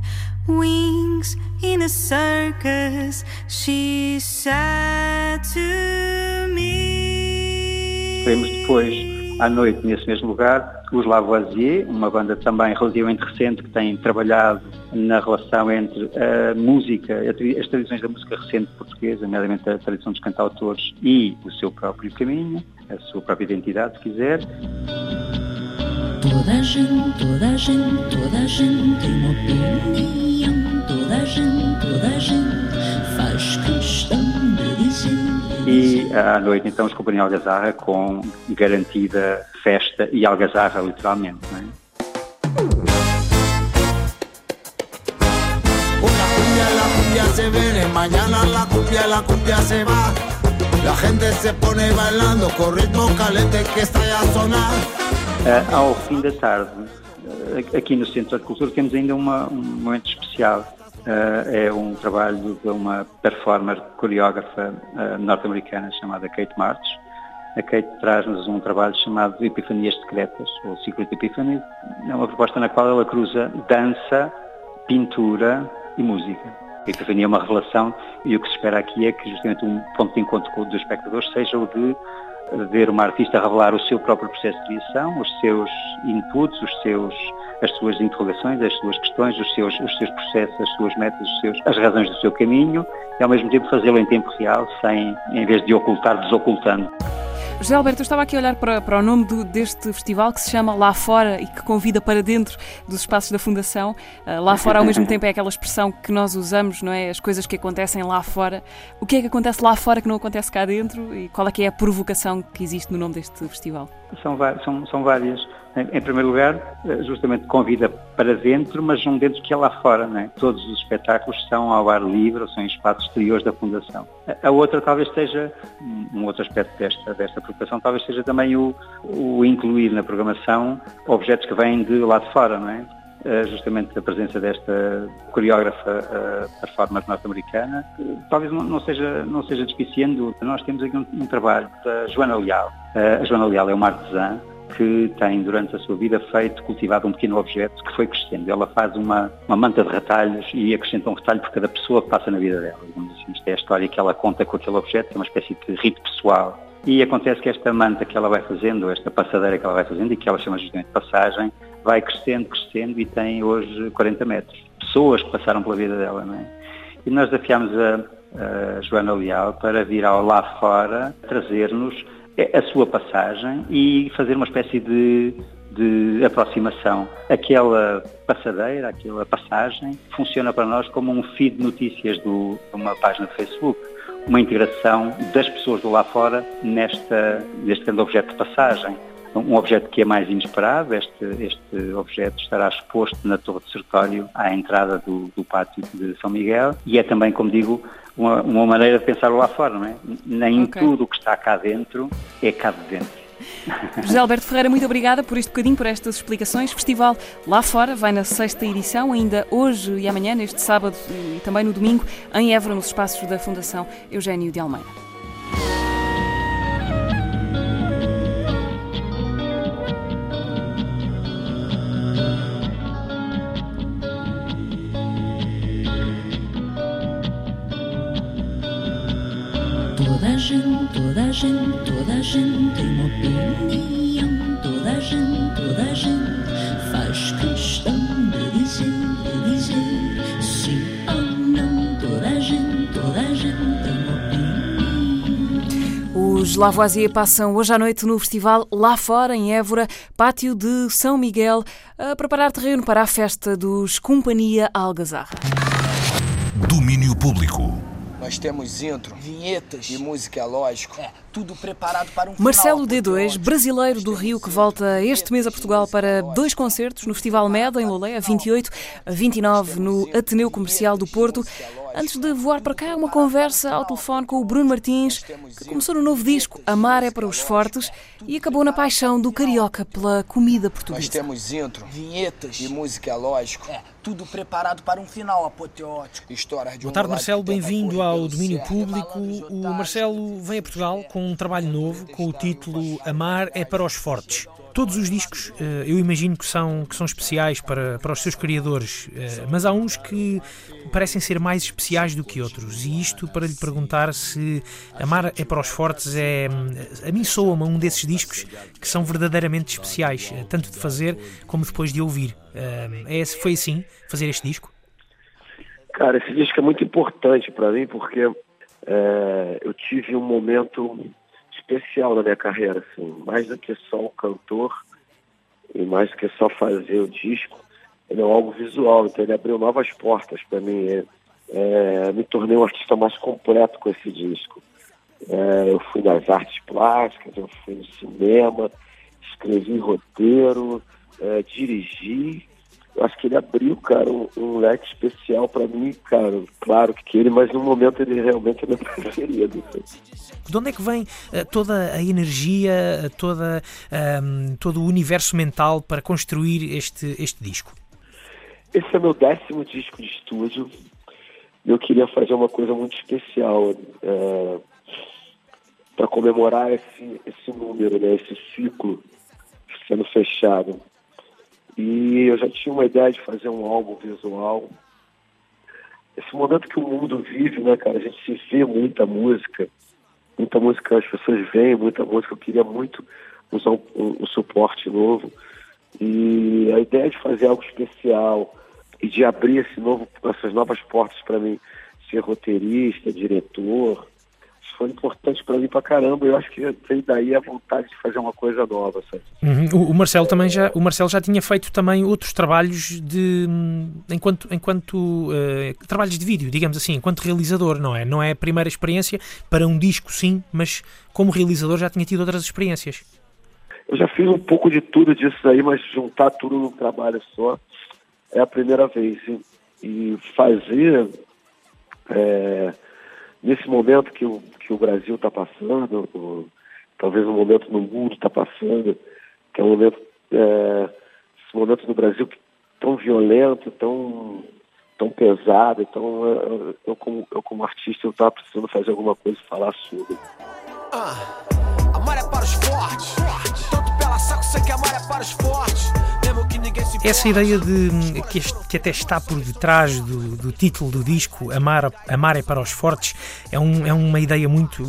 I: wings in a circus, she said to me. Vemos depois à noite, nesse mesmo lugar, os Lavoisier, uma banda também relativamente recente que tem trabalhado na relação entre a música, as tradições da música recente portuguesa, nomeadamente a tradição dos cantautores e o seu próprio caminho, a sua própria identidade, se quiser. Toda a gente, toda a gente, toda a gente tem uma opinião, toda a gente, toda a gente faz questão e à noite então os Companhia Algazarra com garantida festa e algazarra literalmente. Não é? Se viene, mañana la cumbia, la cumbia se va. La gente se pone bailando con ritmo caliente que está sonar. Uh, ao fim da tarde, uh, aqui no Centro de Cultura, temos ainda uma, um momento especial Uh, é um trabalho de uma performer coreógrafa norte-americana chamada Kate March. A Kate traz-nos um trabalho chamado Epifanias Secretas, ou Secret Epiphany. É uma proposta na qual ela cruza dança, pintura e música. A Epifania é uma revelação e o que se espera aqui é que justamente um ponto de encontro do espectador seja o de ver uma artista revelar o seu próprio processo de criação, os seus inputs, os seus, as suas interrogações, as suas questões, os seus, os seus processos, as suas metas, os seus, as razões do seu caminho e ao mesmo tempo fazê-lo em tempo real, sem, em vez de ocultar, desocultando.
A: José Alberto, eu estava aqui a olhar para, para o nome do, deste festival que se chama Lá Fora e que convida para dentro dos espaços da Fundação. Uh, lá fora, ao mesmo <laughs> tempo, é aquela expressão que nós usamos, não é? As coisas que acontecem lá fora. O que é que acontece lá fora que não acontece cá dentro e qual é que é a provocação que existe no nome deste festival?
I: São, são, são várias. Em, primeiro lugar, eh, justamente convida para dentro, mas um dentro que é lá fora. Não é? Todos os espetáculos são ao ar livre, ou são em espaços exteriores da Fundação. A outra talvez seja, um outro aspecto desta, desta preocupação, talvez seja também o, o incluir na programação objetos que vêm de lá de fora, não é? eh, justamente a presença desta coreógrafa uh, performer norte-americana. Talvez não, não, seja, não seja despiciando, nós temos aqui um, um trabalho da Joana Leal. Uh, a Joana Leal é uma artesã que tem durante a sua vida feito, cultivado um pequeno objeto que foi crescendo. Ela faz uma, uma manta de retalhos e acrescenta um retalho por cada pessoa que passa na vida dela. Assim. Isto é a história que ela conta com aquele objeto, é uma espécie de rito pessoal. E acontece que esta manta que ela vai fazendo, esta passadeira que ela vai fazendo e que ela chama justamente de passagem, vai crescendo, crescendo e tem hoje 40 metros. Pessoas que passaram pela vida dela, não é? E nós desafiámos a, a Joana Leal para vir ao lá fora trazer-nos a sua passagem e fazer uma espécie de, de aproximação. Aquela passadeira, aquela passagem, funciona para nós como um feed de notícias do, de uma página de Facebook uma integração das pessoas do lá fora nesta, neste grande objeto de passagem um objeto que é mais inesperado. Este, este objeto estará exposto na Torre de Sertório à entrada do, do, pátio de São Miguel e é também, como digo, uma, uma maneira de pensar lá fora, não é? Nem okay. tudo o que está cá dentro é cá de dentro. <laughs>
A: José Alberto Ferreira, muito obrigada por este bocadinho, por estas explicações. Festival lá fora vai na sexta edição, ainda hoje e amanhã, neste sábado e também no domingo, em Évora, nos espaços da Fundação Eugênio de Almeida.
J: Gente, toda a gente, toda a gente tem uma opinião. Toda a gente, toda a gente faz questão de dizer, de dizer sim ou não. Toda a gente, toda a gente tem uma opinião.
A: Os Lavoisier passam hoje à noite no festival Lá Fora, em Évora, pátio de São Miguel, a preparar terreno para a festa dos Companhia Algazarra.
B: Domínio Público.
K: Nós temos intro, vinhetas e música, é lógico. É, tudo preparado para um
A: Marcelo D2, brasileiro do Rio, que volta este mês a Portugal para dois concertos no Festival Meda, em Loleia, 28 a 29 no Ateneu Comercial do Porto. Antes de voar para cá, uma conversa ao telefone com o Bruno Martins, que começou no novo disco Amar é para os Fortes e acabou na paixão do carioca pela comida portuguesa.
K: Nós temos intro, vinhetas e música, é lógico. É, tudo preparado para um final apoteótico. História de
L: Boa tarde, Marcelo. Bem-vindo ao domínio público. O Marcelo vem a Portugal com um trabalho novo com o título Amar é para os Fortes. Todos os discos eh, eu imagino que são, que são especiais para, para os seus criadores, eh, mas há uns que parecem ser mais especiais do que outros. E isto para lhe perguntar se Amar é para os Fortes é. A mim soa-me um desses discos que são verdadeiramente especiais, eh, tanto de fazer como depois de ouvir. É, foi assim fazer este disco?
M: Cara, esse disco é muito importante para mim porque eu tive um momento especial na minha carreira, assim, mais do que só o cantor e mais do que só fazer o disco, ele é algo visual, então ele abriu novas portas para mim. É, é, me tornei um artista mais completo com esse disco. É, eu fui nas artes plásticas, eu fui no cinema, escrevi roteiro, é, dirigi eu acho que ele abriu, cara, um, um leque especial para mim, cara. Claro que ele, mas no momento ele realmente é meu <laughs> preferido.
L: De onde é que vem uh, toda a energia, toda, um, todo o universo mental para construir este, este disco?
M: Esse é meu décimo disco de estúdio. Eu queria fazer uma coisa muito especial é, para comemorar esse, esse número, né, esse ciclo sendo fechado. E eu já tinha uma ideia de fazer um álbum visual. Esse momento que o mundo vive, né, cara? A gente se vê muita música, muita música as pessoas veem, muita música. Eu queria muito usar um, um, um suporte novo. E a ideia de fazer algo especial e de abrir esse novo, essas novas portas para mim, ser roteirista, diretor, foi importante para mim para caramba. Eu acho que veio daí a vontade de fazer uma coisa nova.
L: Uhum. O, Marcelo também já, o Marcelo já tinha feito também outros trabalhos de enquanto enquanto uh, trabalhos de vídeo, digamos assim, enquanto realizador, não é? Não é a primeira experiência para um disco, sim, mas como realizador já tinha tido outras experiências.
M: Eu já fiz um pouco de tudo disso aí, mas juntar tudo num trabalho só é a primeira vez. E, e fazer é, nesse momento que o, que o Brasil está passando, o, talvez um momento no mundo está passando, que é um momento, é, esse momento no Brasil tão violento, tão, tão pesado. Então, eu, eu, como, eu como artista, eu estava precisando fazer alguma coisa e falar sobre.
F: Ah, é para os fortes.
L: Essa ideia de que, este- que até está por detrás do, do título do disco, Amar, Amar é para os Fortes, é, um- é uma ideia muito,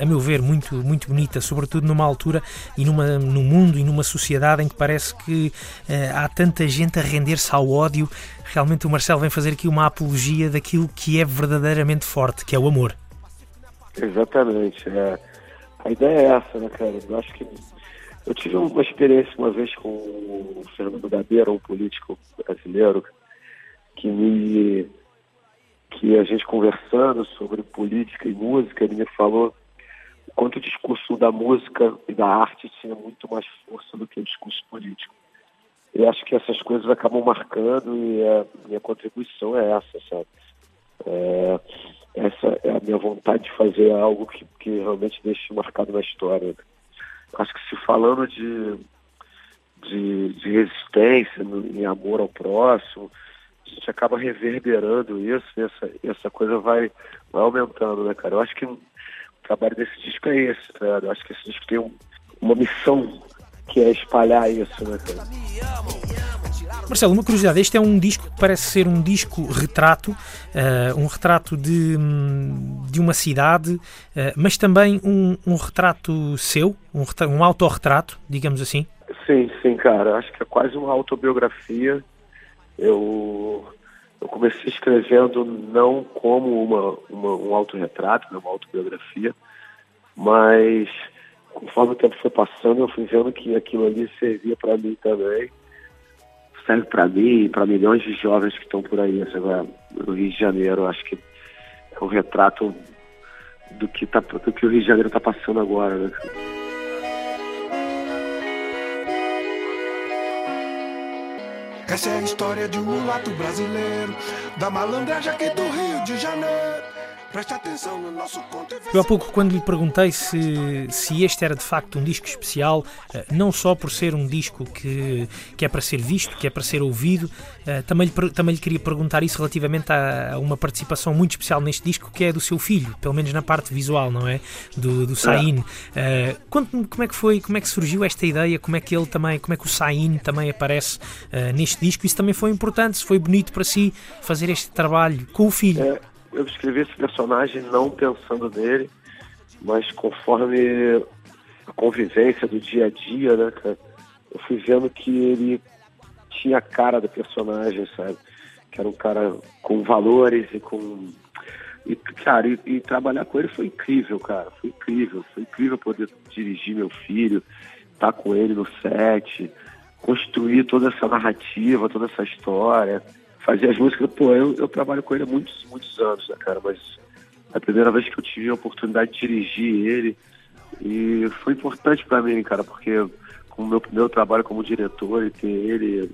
L: a meu ver, muito, muito bonita, sobretudo numa altura e numa, num mundo e numa sociedade em que parece que eh, há tanta gente a render-se ao ódio. Realmente o Marcelo vem fazer aqui uma apologia daquilo que é verdadeiramente forte, que é o amor.
M: Exatamente. É. A ideia é essa, né, cara? Eu acho que eu tive uma experiência uma vez com o Fernando Gabeira, um político brasileiro, que me que a gente conversando sobre política e música, ele me falou o quanto o discurso da música e da arte tinha muito mais força do que o discurso político. Eu acho que essas coisas acabam marcando e a minha contribuição é essa, sabe? É, essa é a minha vontade de fazer algo que, que realmente deixe marcado na história. Acho que se falando de, de, de resistência, no- em amor ao próximo, a gente acaba reverberando isso e essa, essa coisa vai, vai aumentando, né, cara? Eu acho que o trabalho desse disco é esse, né? Eu acho que esse disco tem um- uma missão que é espalhar isso, né, cara?
L: Marcelo, uma curiosidade, este é um disco que parece ser um disco retrato, eh, um retrato de, hum, de uma cidade, eh, mas também um, um retrato seu, um, um autorretrato, digamos assim.
M: Sim, sim, cara. Acho que é quase uma autobiografia. Eu, eu comecei escrevendo não como uma, uma, um autorretrato, né, uma autobiografia, mas conforme o tempo foi passando, eu fui vendo que aquilo ali servia para mim também. Serve para mim e para milhões de jovens que estão por aí, sabe? no Rio de Janeiro. Acho que é um retrato do que, tá, do que o Rio de Janeiro está passando agora. Né?
F: Essa é a história de um mulato brasileiro, da malandragem aqui do Rio de Janeiro. Preste atenção no nosso conto
L: Eu há pouco, quando lhe perguntei se, se este era de facto um disco especial, eh, não só por ser um disco que, que é para ser visto, que é para ser ouvido, eh, também lhe, também lhe queria perguntar isso relativamente a, uma participação muito especial neste disco, que é do seu filho, pelo menos na parte visual, não é? Do, do Sain. Eh, Conte-me como é que foi, como é que surgiu esta ideia, como é que ele também, como é que o Sain também aparece eh, neste disco, isso também foi importante, se foi bonito para si fazer este trabalho com o filho.
M: É, eu escrevi esse personagem não pensando nele, mas conforme a convivência do dia a dia, né, cara, eu fui vendo que ele tinha a cara do personagem, sabe? Que era um cara com valores e com. E, cara, e, e trabalhar com ele foi incrível, cara. Foi incrível. Foi incrível poder dirigir meu filho, estar com ele no set, construir toda essa narrativa, toda essa história fazer as músicas, pô, eu, eu trabalho com ele há muitos, muitos anos, né, cara, mas a primeira vez que eu tive a oportunidade de dirigir ele e foi importante pra mim, cara, porque como meu primeiro trabalho como diretor e ter ele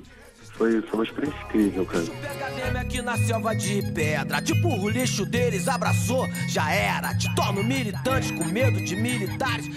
M: foi, foi uma experiência incrível, cara.
F: Academia aqui na selva de pedra. Tipo, o lixo deles abraçou, já era. Te torno militante com medo de militares.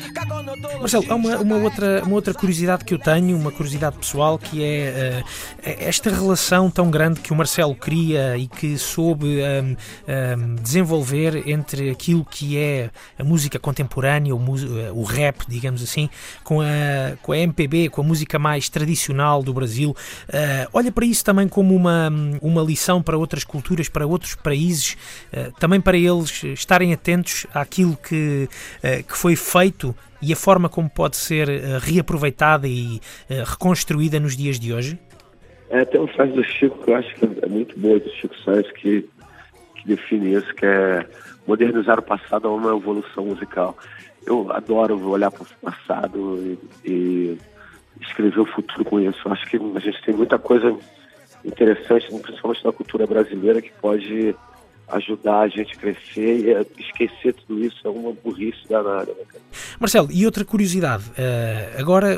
L: Marcelo, há uma, uma outra, uma outra curiosidade que eu tenho, uma curiosidade pessoal, que é eh, esta relação tão grande que o Marcelo cria e que soube ehm, ehm, desenvolver entre aquilo que é a música contemporânea, o, eh, o rap, digamos assim, com a, com a MPB, com a música mais tradicional do Brasil. Eh, olha para isso também como uma, uma lição para outras culturas, para outros países, eh, também para eles estarem atentos àquilo que, eh, que foi feito e a forma como pode ser eh, reaproveitada e reconstruída nos dias de hoje?
M: É, tem uma frase do Chico que eu acho que é muito boa, do Chico Sainz, que, que define isso, que é modernizar o passado é uma evolução musical. Eu adoro olhar para o passado e, e escrever o futuro com isso. Acho que a gente tem muita coisa interessante, principalmente na cultura brasileira, que pode ajudar a gente a crescer e a esquecer tudo isso é uma burrice danada. Né?
L: Marcelo, e outra curiosidade, eh, agora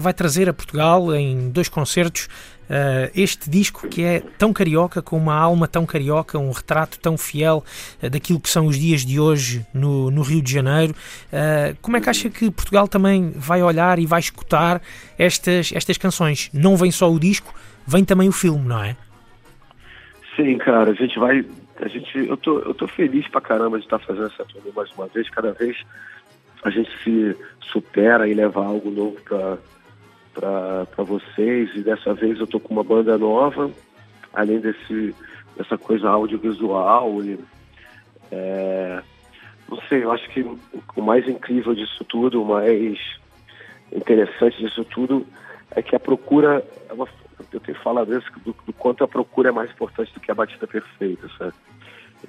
L: vai trazer a Portugal em dois concertos eh, este disco que é tão carioca, com uma alma tão carioca, um retrato tão fiel eh, daquilo que são os dias de hoje no, no Rio de Janeiro. Eh, como é que acha que Portugal também vai olhar e vai escutar estas, estas canções? Não vem só o disco, vem também o filme, não é?
M: Sim, cara, a gente vai. A gente, eu, tô, eu tô feliz pra caramba de estar fazendo essa turnê mais uma vez. Cada vez a gente se supera e leva algo novo pra, pra vocês. E dessa vez eu tô com uma banda nova, além desse, dessa coisa audiovisual. E, é, não sei, eu acho que o mais incrível disso tudo, o mais interessante disso tudo, é que a procura é uma, eu tenho falado isso, do, do, quanto a procura é mais importante do que a batida perfeita, sabe?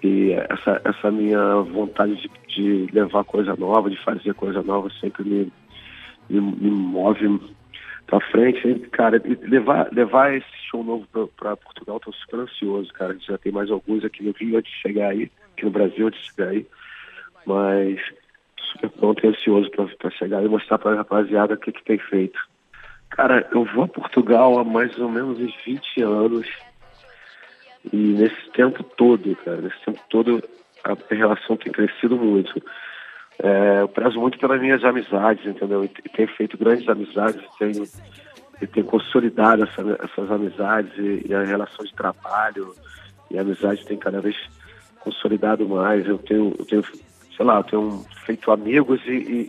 M: E essa, essa minha vontade de, de levar coisa nova, de fazer coisa nova, sempre me, me, me move pra frente. Cara, levar, levar esse show novo para Portugal, tô super ansioso, cara. Já tem mais alguns aqui no Rio antes de chegar aí, aqui no Brasil antes de chegar aí. Mas super pronto e ansioso para chegar e mostrar pra rapaziada o que, que tem feito. Cara, eu vou a Portugal há mais ou menos uns 20 anos. E nesse tempo todo, cara, nesse tempo todo a relação tem crescido muito. É, eu prezo muito pelas minhas amizades, entendeu? E tenho feito grandes amizades, tenho, tenho consolidado essa, essas amizades e, e, a relação de trabalho e a amizade tem cada vez consolidado mais. Eu tenho, eu tenho sei lá, eu tenho feito amigos e, e,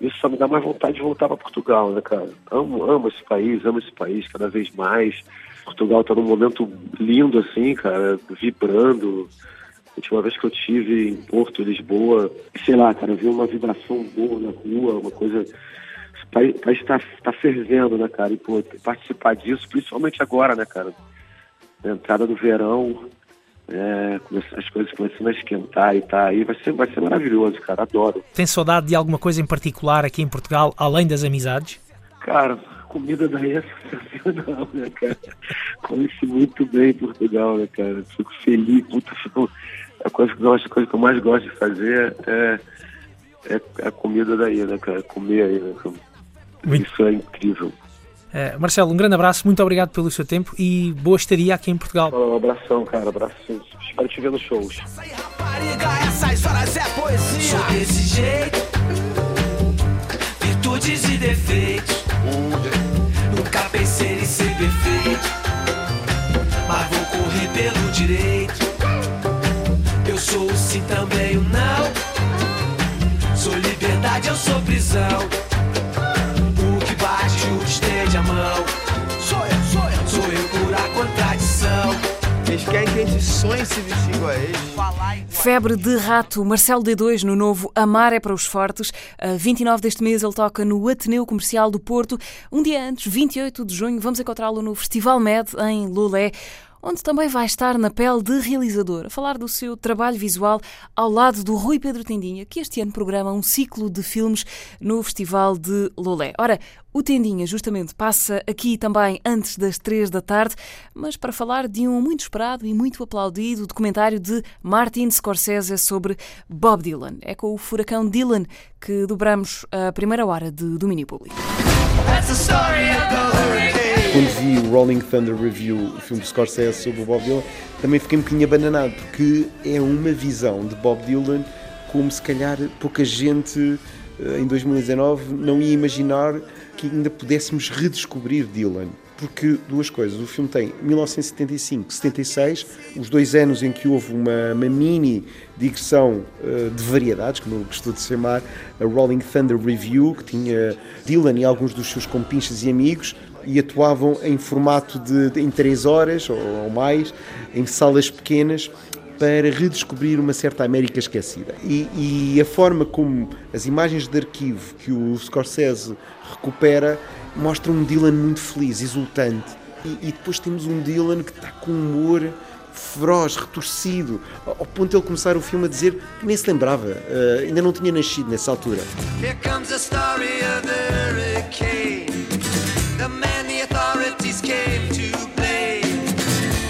M: e, isso só me dá mais vontade de voltar para Portugal, né, cara? Amo, amo esse país, amo esse país cada vez mais. Portugal está num momento lindo, assim, cara, vibrando. Última vez que eu tive em Porto, Lisboa, sei lá, cara, eu vi uma vibração boa na rua, uma coisa. O país está tá fervendo, né, cara? E, pô, participar disso, principalmente agora, né, cara? Na entrada do verão, é, as coisas começando a esquentar e tá aí, vai ser, vai ser maravilhoso, cara, adoro.
L: Tem saudade de alguma coisa em particular aqui em Portugal, além das amizades?
M: Cara, comida daí é sensacional, né, cara? Conheci muito bem Portugal, né, cara? Fico feliz, puta, fico... A coisa, que, a coisa que eu mais gosto de fazer é, é, é a comida daí, né, cara? Comer aí, né? Isso é incrível.
L: Uh, Marcelo, um grande abraço, muito obrigado pelo seu tempo e boa estadia aqui em Portugal.
M: Um abração, cara, abraço. Espero te ver nos shows. Essas horas é poesia. Sou desse jeito, virtudes e defeitos. Nunca pensei em ser perfeito, mas vou correr pelo direito. Sou sim também o não. Sou liberdade, eu sou prisão. O que bate, o que estende a mão. Sou eu, sou eu, sou eu contradição.
N: Eles querem que a gente sonhe se vestir igual a eles.
A: Febre de Rato, Marcelo D2 no novo Amar é para os Fortes. A 29 deste mês ele toca no Ateneu Comercial do Porto. Um dia antes, 28 de junho, vamos encontrá-lo no Festival Med em Lolé onde também vai estar na pele de realizador, a falar do seu trabalho visual ao lado do Rui Pedro Tendinha, que este ano programa um ciclo de filmes no Festival de Lolé. Ora, o Tendinha justamente passa aqui também antes das três da tarde, mas para falar de um muito esperado e muito aplaudido documentário de Martin Scorsese sobre Bob Dylan. É com o furacão Dylan que dobramos a primeira hora de domínio público.
O: Quando vi o Rolling Thunder Review, o filme de Scorsese sobre o Bob Dylan, também fiquei um bocadinho abananado, porque é uma visão de Bob Dylan como se calhar pouca gente eh, em 2019 não ia imaginar que ainda pudéssemos redescobrir Dylan. Porque duas coisas, o filme tem 1975, 76, os dois anos em que houve uma, uma mini digressão uh, de variedades, como eu de chamar, a Rolling Thunder Review, que tinha Dylan e alguns dos seus compinches e amigos, e atuavam em formato de, de em três horas ou, ou mais, em salas pequenas, para redescobrir uma certa América esquecida. E, e, a forma como as imagens de arquivo que o Scorsese recupera mostram um Dylan muito feliz, exultante. E, e depois temos um Dylan que está com humor feroz, retorcido, ao ponto de ele começar o filme a dizer que nem se lembrava, uh, ainda não tinha nascido nessa altura. Here comes a story of the hurricane, the man the authorities came to blame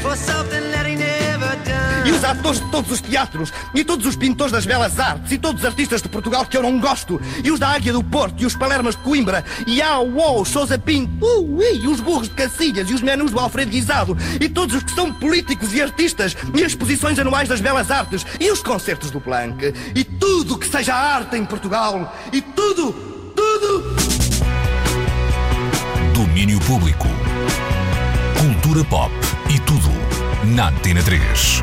O: for something that he never done.
P: E os atores de todos os teatros, e todos os pintores das belas artes, e todos os artistas de Portugal que eu não gosto, e os da Águia do Porto, e os Palermas de Coimbra, e a UOL, Sousa Pinto, uh, e os burros de Cacilhas, e os menus do Alfredo Guisado, e todos os que são políticos e artistas, e as exposições anuais das belas artes, e os concertos do Planck, e tudo que seja arte em Portugal, e tudo, tudo.
B: Domínio Público. Cultura pop e tudo na Antena 3.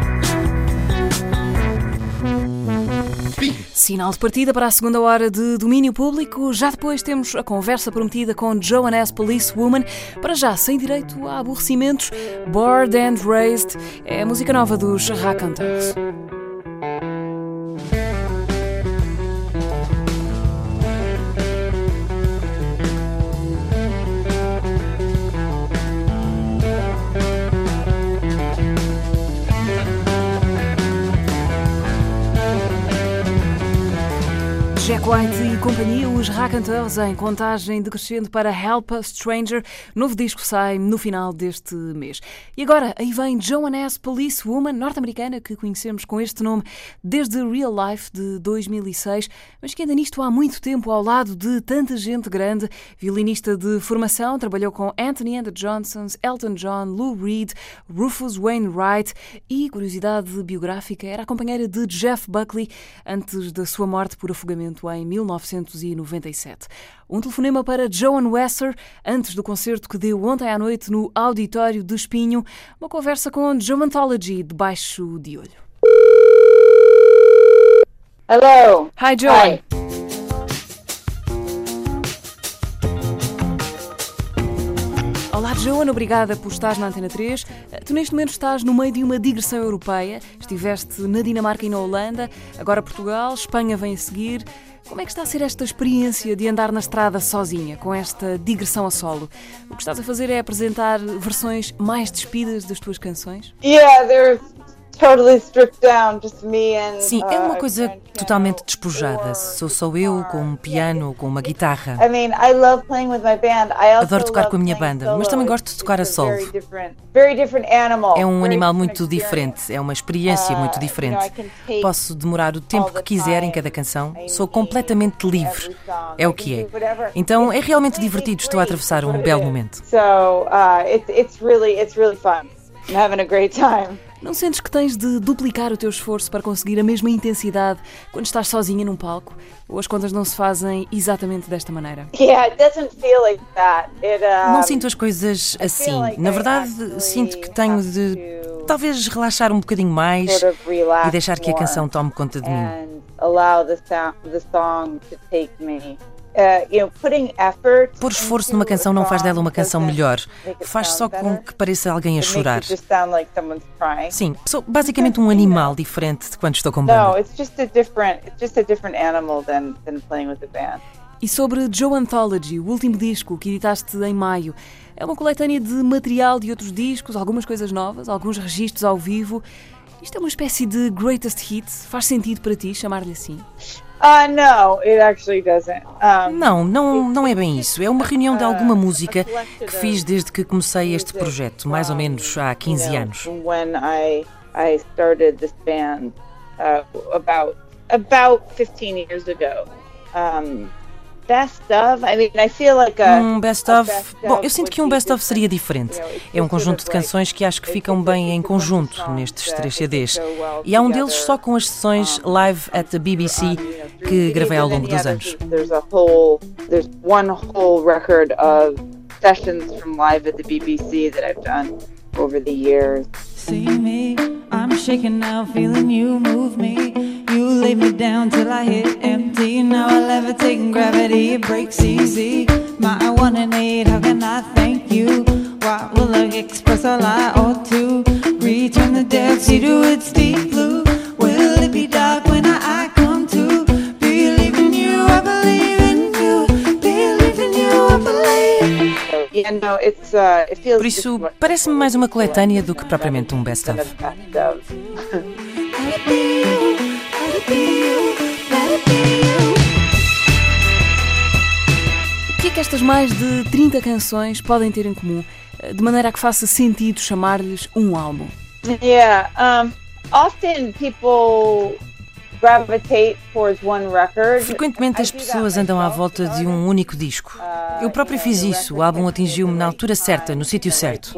A: Sinal de partida para a segunda hora de domínio público. Já depois temos a conversa prometida com Joannes Policewoman. Para já, sem direito a aborrecimentos, Bored and Raised é a música nova dos Raconteurs. Jack White e companhia, os Raconteurs em contagem decrescente para Help a Stranger. Novo disco sai no final deste mês. E agora, aí vem Joan S. Policewoman, norte-americana, que conhecemos com este nome desde Real Life de 2006, mas que anda nisto há muito tempo ao lado de tanta gente grande. Violinista de formação, trabalhou com Anthony and the Johnsons, Elton John, Lou Reed, Rufus Wainwright e, curiosidade biográfica, era a companheira de Jeff Buckley antes da sua morte por afogamento em 1997. Um telefonema para Joan Wesser antes do concerto que deu ontem à noite no Auditório de Espinho, uma conversa com Geontology debaixo de olho.
C: Hello.
A: Hi, Joan.
C: Hi.
A: Joana, obrigada por estares na Antena 3. Tu neste momento estás no meio de uma digressão europeia. Estiveste na Dinamarca e na Holanda, agora Portugal, Espanha vem a seguir. Como é que está a ser esta experiência de andar na estrada sozinha, com esta digressão a solo? O que estás a fazer é apresentar versões mais despidas das tuas canções?
C: Yeah, they're totally stripped down, just me and.
Q: Sim, é uma coisa totalmente despojada. Sou só eu com um piano ou com uma guitarra.
C: I mean, I love playing with my band. I also
Q: Adoro tocar com a minha banda, mas também gosto de tocar a solo. É um animal muito diferente, é uma experiência
C: Uh,
Q: muito diferente. Posso demorar o tempo que quiser em cada canção, sou completamente livre. É o que é. Então é realmente divertido, estou a atravessar um belo momento.
C: So uh, it's it's really it's really fun. I'm having a great time.
A: Não sentes que tens de duplicar o teu esforço para conseguir a mesma intensidade quando estás sozinha num palco? Ou as contas não se fazem exatamente desta maneira?
C: Yeah, it doesn't feel like that. It
Q: Não sinto as coisas assim. Na verdade, sinto que tenho de talvez relaxar um bocadinho mais e deixar que a canção tome conta de mim.
C: Effort.
Q: Pôr esforço numa canção não faz dela uma canção melhor. Faz só com que pareça alguém a chorar. Sim, sou basicamente um <laughs> animal diferente de quando estou com banda.
A: E sobre Joe Anthology, o último disco que editaste em maio, é uma coletânea de material de outros discos, algumas coisas novas, alguns registros ao vivo. Isto é uma espécie de greatest hits. Faz sentido para ti chamar-lhe assim?
C: Uh no, it actually doesn't. Um,
Q: Não, não, não é bem isso. É uma <laughs> reunião de alguma música que fiz desde que comecei este projeto, mais ou menos há 15 anos.
C: when I I started this band uh, about about 15 years ago. Um, best of. I mean, I feel like a
Q: Um best of.
C: best
Q: Bom, eu sinto que um
C: be
Q: best of seria diferente. É um conjunto de canções que acho que ficam bem em conjunto nestes três CDs. E há um deles só com as sessões live at the BBC que gravei ao longo dos anos.
C: There's a whole there's one whole record of sessions from live at the BBC that I've done over the years.
D: See me, I'm shaking now, feeling you move me. You lay me down till I hit empty. Now I levitate in gravity, it breaks easy. My one and eight, how can I thank you? Why will I express all I ought to? Return the Dead Sea to its deep blue. Will it be dark
Q: Por isso, parece-me mais uma coletânea do que propriamente um best of.
C: best of.
A: O que é que estas mais de 30 canções podem ter em comum, eh, de maneira a que faça sentido chamar-lhes um álbum?
C: Yeah. Um, often people gravitate towards one record.
Q: Frequentemente as pessoas andam à volta de um único disco. Eu próprio fiz isso, o álbum atingiu-me na altura certa, no sítio certo.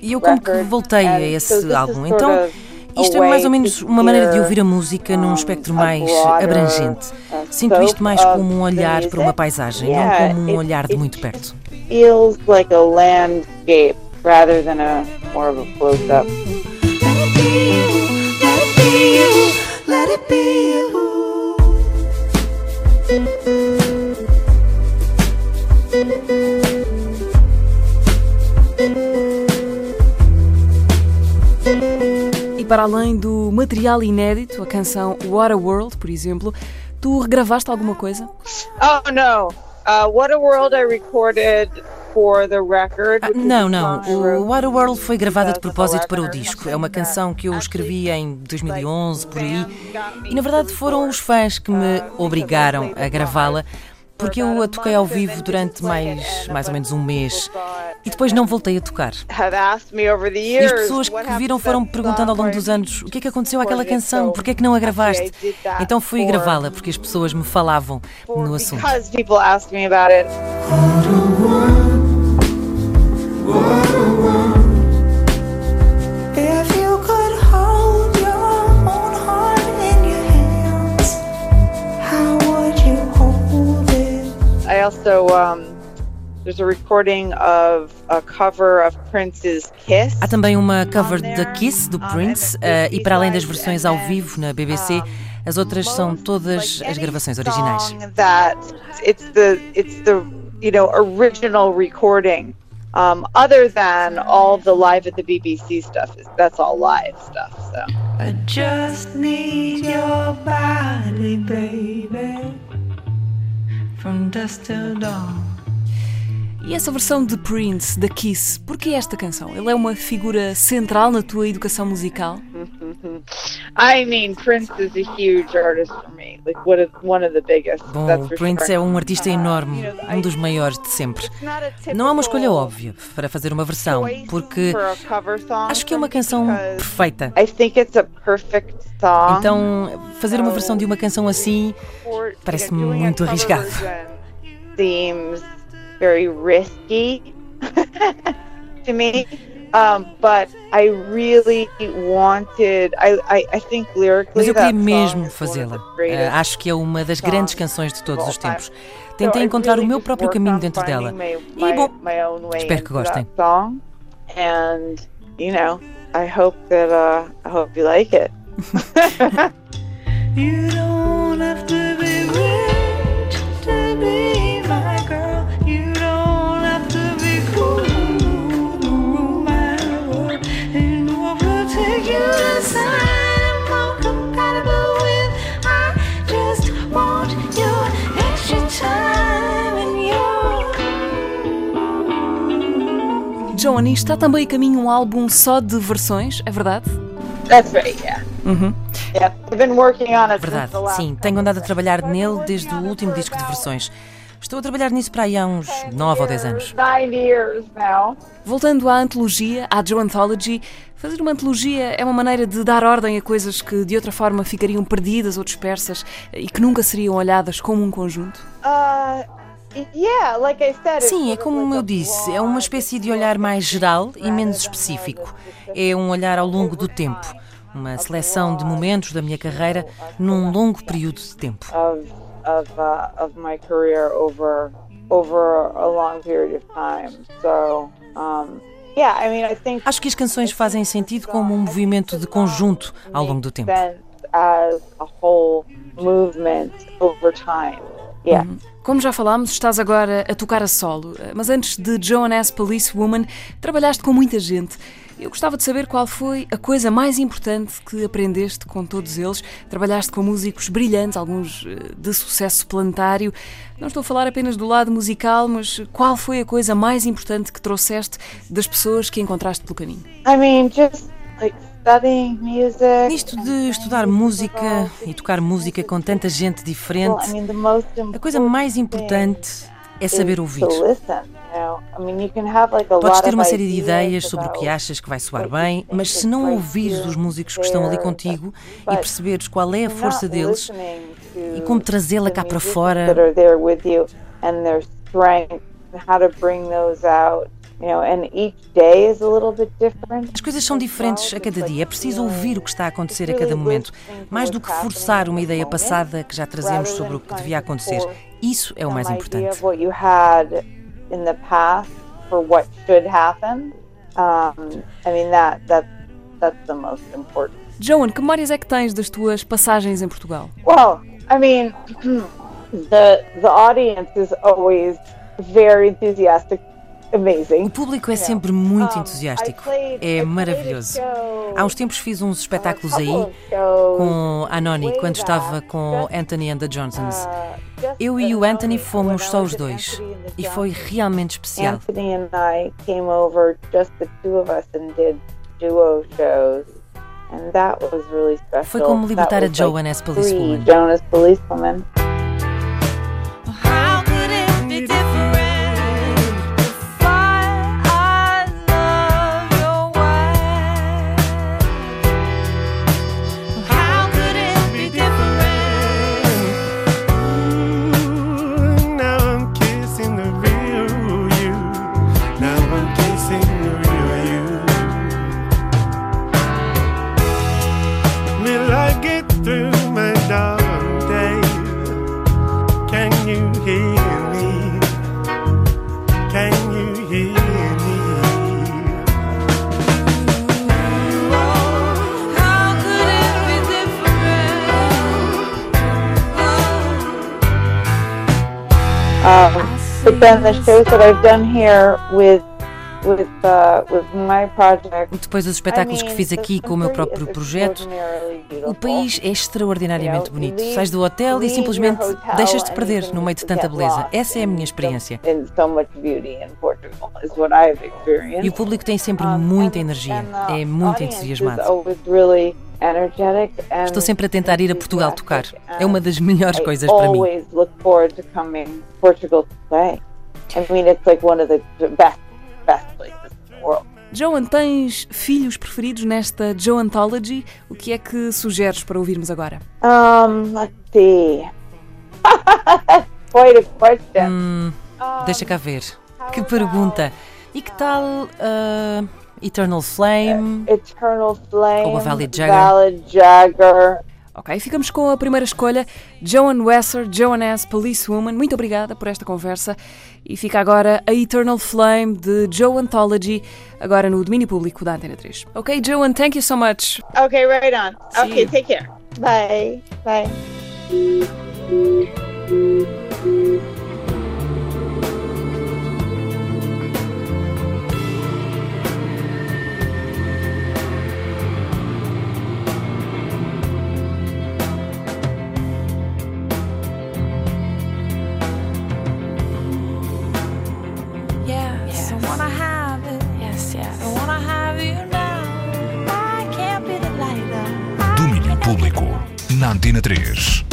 Q: E eu como que voltei a esse álbum. Então, Isto é mais ou menos uma maneira de ouvir a música num espectro mais abrangente. Sinto isto mais como um olhar para uma paisagem, não como um olhar de muito perto.
C: Feels like a landscape rather than a more of a close up.
A: E para além do material inédito, a canção What a World, por exemplo, tu regravaste alguma coisa?
C: Oh no. Uh, What a World I recorded for the record.
Q: Ah, não, não. O What a World foi gravada de propósito para o disco. É uma canção que eu escrevi em 2011, por aí. E na verdade foram os fãs que me obrigaram a gravá-la, porque eu a toquei ao vivo durante mais, mais ou menos um mês. E depois não voltei a tocar. E as pessoas que viram foram perguntando ao longo dos anos o que é que aconteceu àquela canção, porquê é que não a gravaste? Então fui gravá-la porque as pessoas me falavam no assunto.
C: I also um, there's a recording of a cover of Prince's Kiss.
Q: Há também uma cover da Kiss, do Prince, eh, e para além das versões ao vivo na BBC, as outras são todas as gravações originais.
C: Song that it's the it's the you know original recording. Um, other than all the live at the BBC stuff, is that's all live stuff. So
D: I just need your body, baby, from dusk till dawn.
A: E essa versão de Prince, da Kiss, porquê esta canção? Ele é uma figura central na tua educação musical?
C: I mean, Prince is a huge artist for me. Like one of one of the biggest.
Q: Bom, Prince
C: sure.
Q: é um artista enorme, um dos maiores de sempre. Não há uma escolha óbvia para fazer uma versão, porque acho que é uma canção perfeita.
C: I think it's a perfect song.
Q: Então, fazer uma versão de uma canção assim parece-me muito arriscado.
C: seems very risky <laughs> to me. Um, but I really wanted. I, I, I think lyrically
Q: Mas eu queria mesmo fazê-la. Eh, acho que é uma das grandes canções de todos os tempos. Tentei encontrar o meu próprio caminho dentro dela. E bom, espero que gostem.
C: Song, and you know, I hope that uh, I hope you like it. <laughs>
D: You don't have to be rich to be
A: e está também a caminho um álbum só de versões, é verdade?
C: That's right. Yeah.
A: Uhum.
C: Yeah. I've been working on it
Q: Verdade, sim, tenho andado a trabalhar nele desde o último disco de versões. Estou a trabalhar nisso para aí há uns 9 ou 10 anos.
A: Voltando à antologia, à Joe Anthology, fazer uma antologia é uma maneira de dar ordem a coisas que de outra forma ficariam perdidas ou dispersas e que nunca seriam olhadas como um conjunto?
C: Uh, yeah, like I said.
Q: Sim, é como eu disse, é uma espécie de olhar mais geral e menos específico. É um olhar ao longo do tempo, uma seleção de momentos da minha carreira num longo período de tempo.
C: uh, of my career over over a long period of time. So, um, yeah, I mean, I think
Q: Acho que as canções fazem sentido como um movimento de conjunto ao longo do tempo.
C: sense as a whole movement over time. Yeah.
A: Como já falámos, estás agora a tocar a solo, mas antes de Joan S. Police Woman, trabalhaste com muita gente. Eu gostava de saber qual foi a coisa mais importante que aprendeste com todos eles. Trabalhaste com músicos brilhantes, alguns eh, de sucesso planetário. Não estou a falar apenas do lado musical, mas qual foi a coisa mais importante que trouxeste das pessoas que encontraste pelo caminho?
C: I mean, just like studying music.
Q: Nisto de estudar música e tocar música com tanta gente diferente,
C: Well, I mean, the most
Q: a coisa mais importante é saber ouvir. Podes ter uma série de ideias sobre o que achas que vai soar bem, mas se não ouvires os músicos que estão ali contigo e perceberes qual é a força deles e como trazê-la cá para fora,
C: their strength and how to bring those out
Q: As coisas são diferentes a cada dia. É preciso ouvir o que está a acontecer a cada momento, mais do que forçar uma ideia passada que já trazemos sobre o que devia acontecer. Isso é o mais importante.
A: Joan, que memórias é que tens das tuas passagens em Portugal?
C: Well, I mean, <clears throat> the the audience is always very enthusiastic
Q: o público é sempre muito entusiástico. É maravilhoso. Há uns tempos fiz uns espetáculos aí com a Noni, quando estava com Anthony and the Johnsons. Uh, Eu e o Anthony fomos só os dois e foi realmente especial. Anthony and I came over, just the two of us, and did duo shows. And that was really special. Foi como libertar a Joan as policewoman. Policewoman. but then the shows that I've done here with uh, Depois dos espetáculos que fiz aqui com o meu próprio projeto, o país é extraordinariamente bonito. Sais do hotel e simplesmente deixas-te perder no meio de tanta beleza. Essa é a minha experiência. E o público tem sempre muita energia, é muito entusiasmado. Estou sempre a tentar ir a Portugal tocar. É uma das melhores coisas para mim. I mean, it's like one of the best best places in the world.
A: Joan, tens filhos preferidos nesta Joanthology? O que é que sugeres para ouvirmos agora?
C: Um, let's see. <laughs> Quite a question.
Q: Hum, deixa cá ver. Que pergunta. E que tal uh, Eternal Flame?
C: Eternal Flame.
Q: Ou a Valley Jagger?
C: Valley Jagger.
A: Ok, ficamos com a primeira escolha, Joan Wesser, Joan S. Policewoman. Muito obrigada por esta conversa. E fica agora a Eternal Flame de Joe Anthology, agora no domínio público da Antena 3. Ok, Joan, thank you so much.
C: Ok, right on. See okay, you. take care. Bye. Bye.
B: Na Antena 3.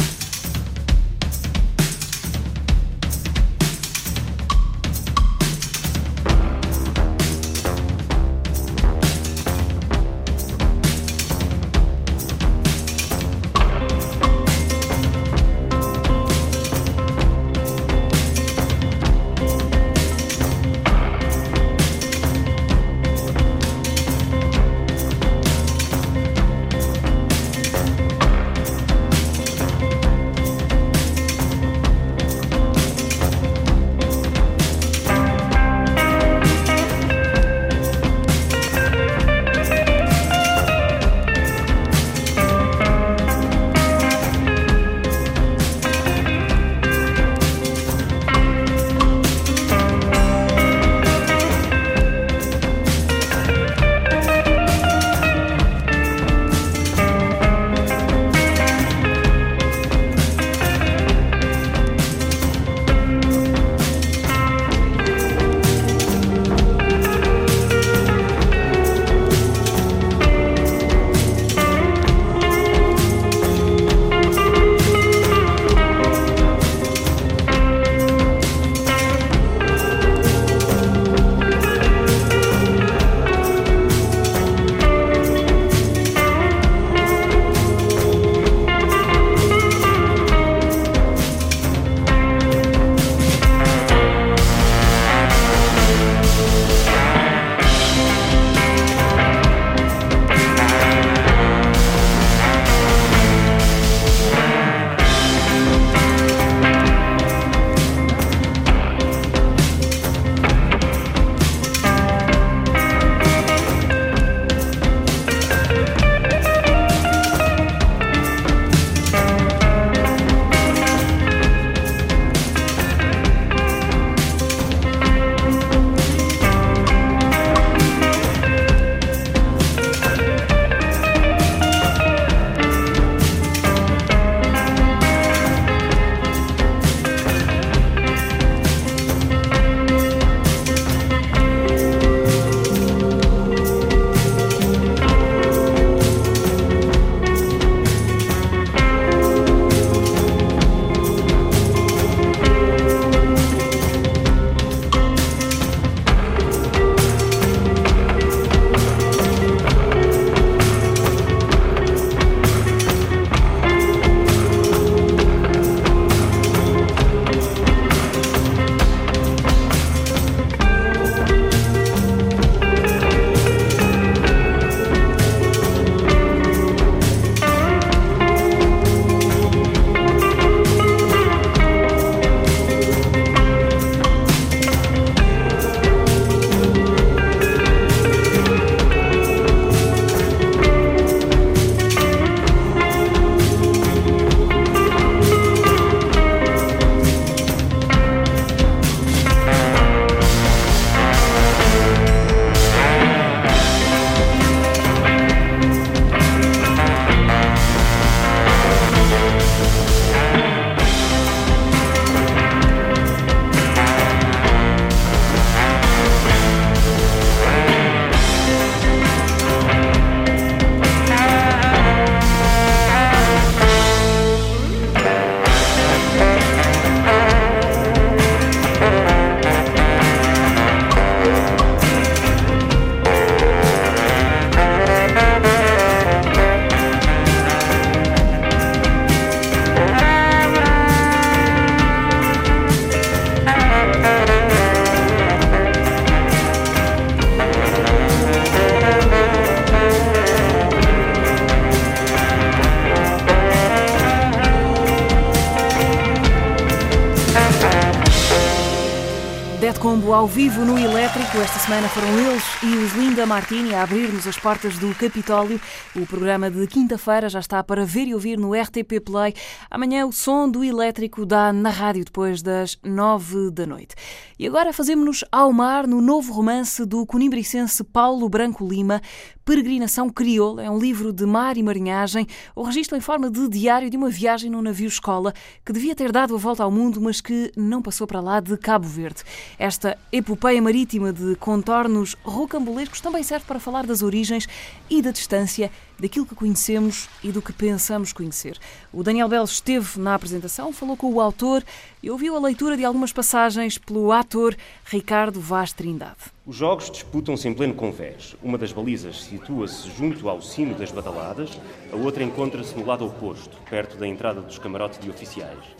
A: Combo ao vivo no Elétrico. Esta semana foram eles e os Linda Martini a abrir-nos as portas do Capitólio. O programa de quinta-feira já está para ver e ouvir no RTP Play. Amanhã o som do Elétrico dá na rádio depois das nove da noite. E agora fazemos-nos ao mar no novo romance do conimbricense Paulo Branco Lima, Peregrinação Crioula. É um livro de mar e marinhagem, o registro em forma de diário de uma viagem num navio-escola que devia ter dado a volta ao mundo, mas que não passou para lá de Cabo Verde. Esta epopeia marítima de contornos rocambolescos também serve para falar das origens e da distância daquilo que conhecemos e do que pensamos conhecer. O Daniel Belo esteve na apresentação, falou com o autor e ouviu a leitura de algumas passagens pelo ator Ricardo Vaz Trindade.
R: Os jogos disputam-se em pleno convés. Uma das balizas situa-se junto ao sino das badaladas, a outra encontra-se no lado oposto, perto da entrada dos camarotes de oficiais.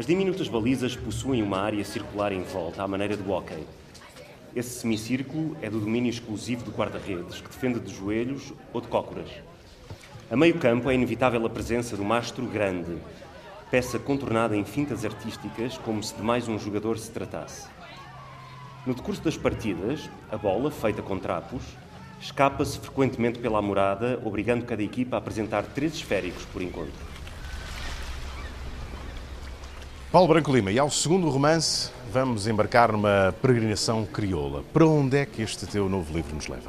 R: As diminutas balizas possuem uma área circular em volta, à maneira do hóquei. Esse semicírculo é do domínio exclusivo do guarda-redes, que defende de joelhos ou de cócoras. A meio campo é inevitável a presença do mastro grande, peça contornada em fintas artísticas, como se de mais um jogador se tratasse. No decurso das partidas, a bola, feita com trapos, escapa-se frequentemente pela morada, obrigando cada equipa a apresentar três esféricos por encontro.
S: Paulo Branco Lima, e ao segundo romance vamos embarcar numa peregrinação crioula. Para onde é que este teu novo livro nos leva?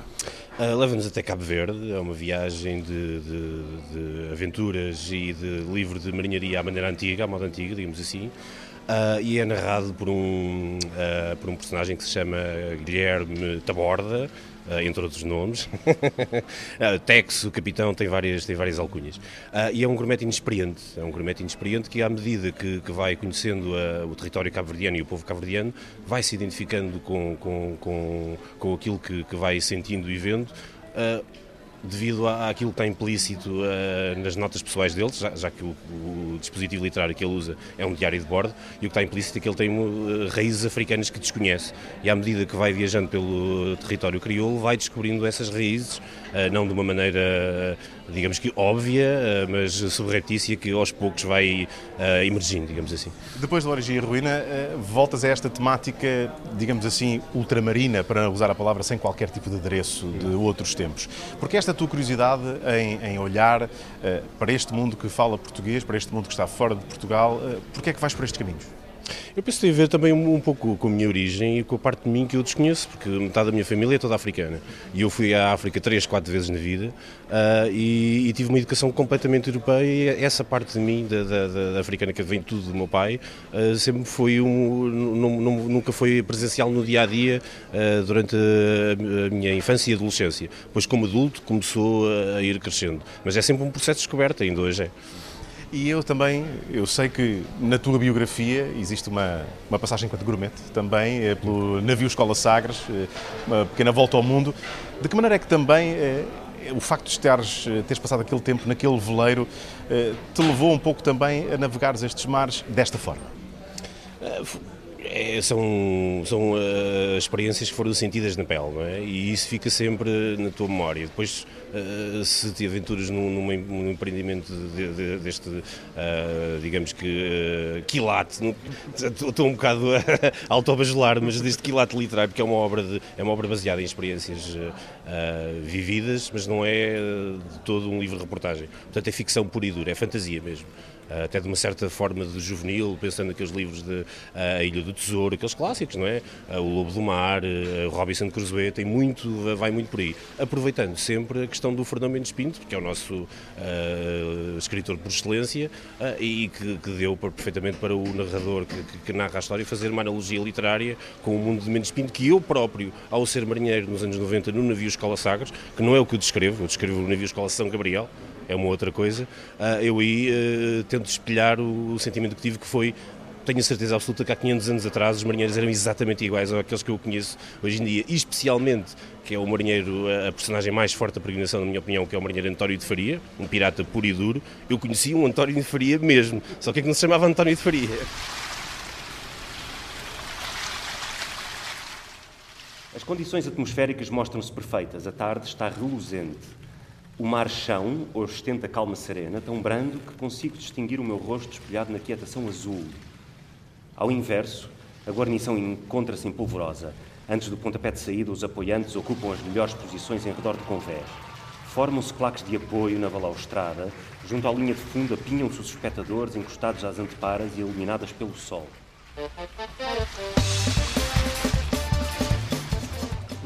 T: Uh, Leva-nos até Cabo Verde, é uma viagem de, de, de, aventuras e de livro de marinharia à maneira antiga, à moda antiga, digamos assim. Uh, e é narrado por um, uh, por um personagem que se chama Guilherme Taborda, entre outros nomes. <laughs> Tex, o capitão, tem várias, tem várias alcunhas. e é um grumete inexperiente, é um grumete inexperiente que, à medida que, que vai conhecendo o território cabo-verdiano e o povo cabo-verdiano, vai se identificando com, com, com, com aquilo que, que vai sentindo e vendo devido àquilo que está implícito uh, nas notas pessoais deles, já, já que o, o, dispositivo literário que ele usa é um diário de bordo, e o que está implícito é que ele tem uh, raízes africanas que desconhece. E à medida que vai viajando pelo território crioulo, vai descobrindo essas raízes, não de uma maneira digamos que óbvia, eh, mas subreptícia, que aos poucos vai emergindo, digamos assim.
S: Depois da Origem e Ruína, voltas a esta temática, digamos assim, ultramarina, para usar a palavra sem qualquer tipo de adereço de outros tempos. Porque esta tua curiosidade em, em olhar para este mundo que fala português, para este mundo que está fora de Portugal, porquê é que vais por estes caminhos?
T: Eu penso que tem a ver também um, um, pouco com a minha origem e com a parte de mim que eu desconheço, porque metade da minha família é toda africana. E eu fui à África três, quatro vezes na vida uh, e, e, tive uma educação completamente europeia e essa parte de mim, da, da, da africana, que vem tudo do meu pai, uh, sempre foi um. nunca foi presencial no dia a dia uh, durante a, a, minha infância e adolescência. Pois, como adulto, começou a ir crescendo. Mas é sempre um processo de descoberta, ainda hoje é.
S: E eu também, eu sei que na tua biografia existe uma, uma passagem enquanto gourmet também, é pelo navio Escola Sagres, eh, uma pequena volta ao mundo. De que maneira é que também é, o facto de estares, teres passado aquele tempo naquele veleiro é, te levou um pouco também a navegares estes mares desta forma?
T: É, são são uh, experiências que foram sentidas na pele, não é? E isso fica sempre na tua memória. Depois, se te aventuras num, num empreendimento de, de, deste, uh, digamos que, uh, quilate, estou um bocado <laughs> a autobagelar, mas deste quilate literário, porque é uma obra, de, é uma obra baseada em experiências vividas, mas não é de todo um livro de reportagem. Portanto, é ficção pura e dura, é fantasia mesmo. Eh, até de uma certa forma de juvenil, pensando naqueles livros de eh, A Ilha do Tesouro, aqueles clássicos, não é? Eh, o Lobo do Mar, o Robinson Crusoe, tem muito, vai muito por aí. Aproveitando sempre a questão do Fernando Mendes Pinto, que é o nosso uh, escritor por excelência uh, e que, que, deu perfeitamente para o narrador que, que, que, narra a história fazer uma analogia literária com o mundo de Mendes Pinto, que eu próprio, ao ser marinheiro nos anos 90 no navio Escola Sagres, que não é o que eu descrevo, eu descrevo o navio Escola São Gabriel, é uma outra coisa. Uh, eu aí uh, tento espelhar o, o, sentimento que tive, que foi. Tenho a certeza absoluta que há 500 anos atrás os marinheiros eram exatamente iguais àqueles que eu conheço hoje em dia, e especialmente que é o marinheiro, a personagem mais forte da peregrinação, na minha opinião, que é o marinheiro António de Faria, um pirata puro e duro. Eu conheci um António de Faria mesmo, só que é que não se chamava António de Faria.
R: As condições atmosféricas mostram-se perfeitas. A tarde está reluzente. O mar chão ostenta calma serena, tão brando que consigo distinguir o meu rosto espelhado na quietação azul. Ao inverso, A guarnição encontra-se em polvorosa. Antes do pontapé de saída, os apoiantes ocupam as melhores posições em redor do convés. Formam-se claques de apoio na balaustrada. Junto à linha de fundo, apinham-se os espectadores encostados às anteparas e iluminadas pelo sol.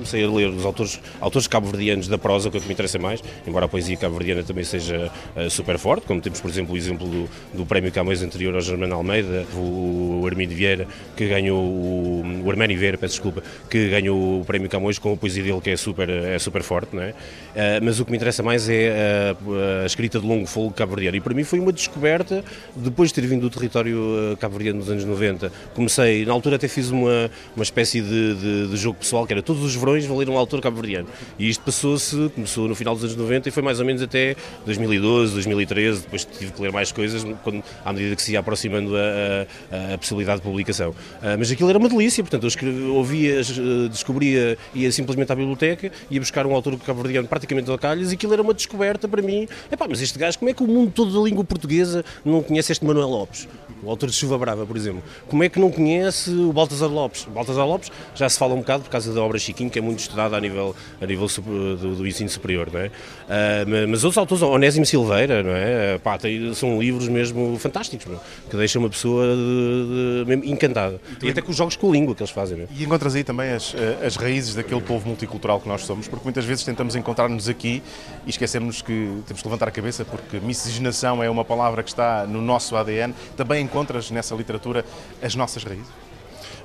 T: Comecei a ler os autores, autores cabo-verdianos da prosa, que é o que me interessa mais, embora a poesia cabo-verdiana também seja uh, super forte, como temos, por exemplo, o exemplo do, do prémio Camões anterior ao Germano Almeida, o, o Armindo Vieira, que ganhou o, o Armani Vieira, peço desculpa, que ganhou o prémio Camões com a poesia dele que é super, é super forte, não é? Uh, mas o que me interessa mais é a, a escrita de longo fogo cabo-verdiano, e para mim foi uma descoberta, depois de ter vindo do território eh, cabo-verdiano nos anos 90, comecei, na altura até fiz uma, uma espécie de, de, de jogo pessoal, que era todos os verões vão ler um autor cabo-verdiano. E isto passou-se, começou no final dos anos 90 e foi mais ou menos até 2012, 2013, depois tive que ler mais coisas quando, à medida que se ia aproximando a, a, a possibilidade de publicação. Mas aquilo era uma delícia, portanto eu escrevia, ouvia, descobria, ia simplesmente à biblioteca, ia buscar um autor cabo-verdiano praticamente ao calhas e aquilo era uma descoberta para mim. Epá, mas este gajo, como é que o mundo todo da língua portuguesa não conhece este Manuel Lopes? O autor de Chuva Brava, por exemplo. Como é que não conhece o Baltasar Lopes? O Baltasar Lopes já se fala um bocado por causa da obra Chiquinho, que é muito estudada a nível, a nível do, do ensino superior, não é? Uh, mas outros autores, Onésimo Silveira, não é? Pá, tem, são livros mesmo fantásticos, meu, que deixam uma pessoa de, de, encantada. E, e até com os jogos com a língua que eles fazem. Não é?
S: E encontras aí também as, eh, as raízes daquele povo multicultural que nós somos, porque muitas vezes tentamos encontrar-nos aqui e esquecemos que temos que levantar a cabeça porque miscigenação é uma palavra que está no nosso ADN. Também encontras nessa literatura as nossas raízes?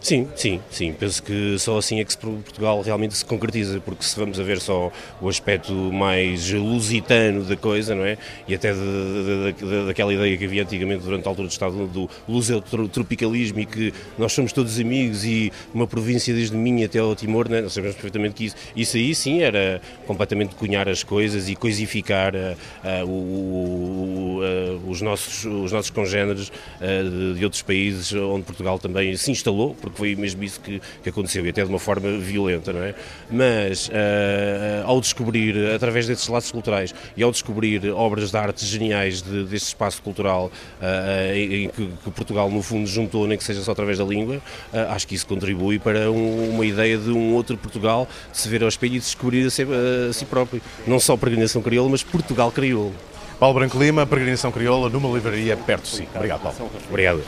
T: Sim, sim, sim. Penso que só assim é que Portugal realmente se concretiza, porque se vamos a ver só o aspecto mais lusitano da coisa, não é? E até de, de, de, daquela ideia que havia antigamente durante a altura do Estado do lusotropicalismo e que nós somos todos amigos e uma província desde Minha até ao Timor, não é? nós sabemos perfeitamente que isso, isso aí sim era completamente cunhar as coisas e coisificar uh, uh, o, uh, os, nossos, os nossos congêneres de outros países onde Portugal também se instalou, porque foi mesmo isso que, que aconteceu, e até de uma forma violenta, não é? Mas uh, ao descobrir, através desses laços culturais, e ao descobrir obras de arte geniais de, deste espaço cultural uh, em, em que, que, Portugal, no fundo, juntou, nem que seja só através da língua, uh, acho que isso contribui para um, uma ideia de um outro Portugal se ver ao espelho e descobrir a si, a si próprio. Não só a peregrinação crioula, mas Portugal crioulo.
S: Paulo Branco Lima, Peregrinação Crioula, numa livraria perto de si. Obrigado, Paulo.
T: Obrigado.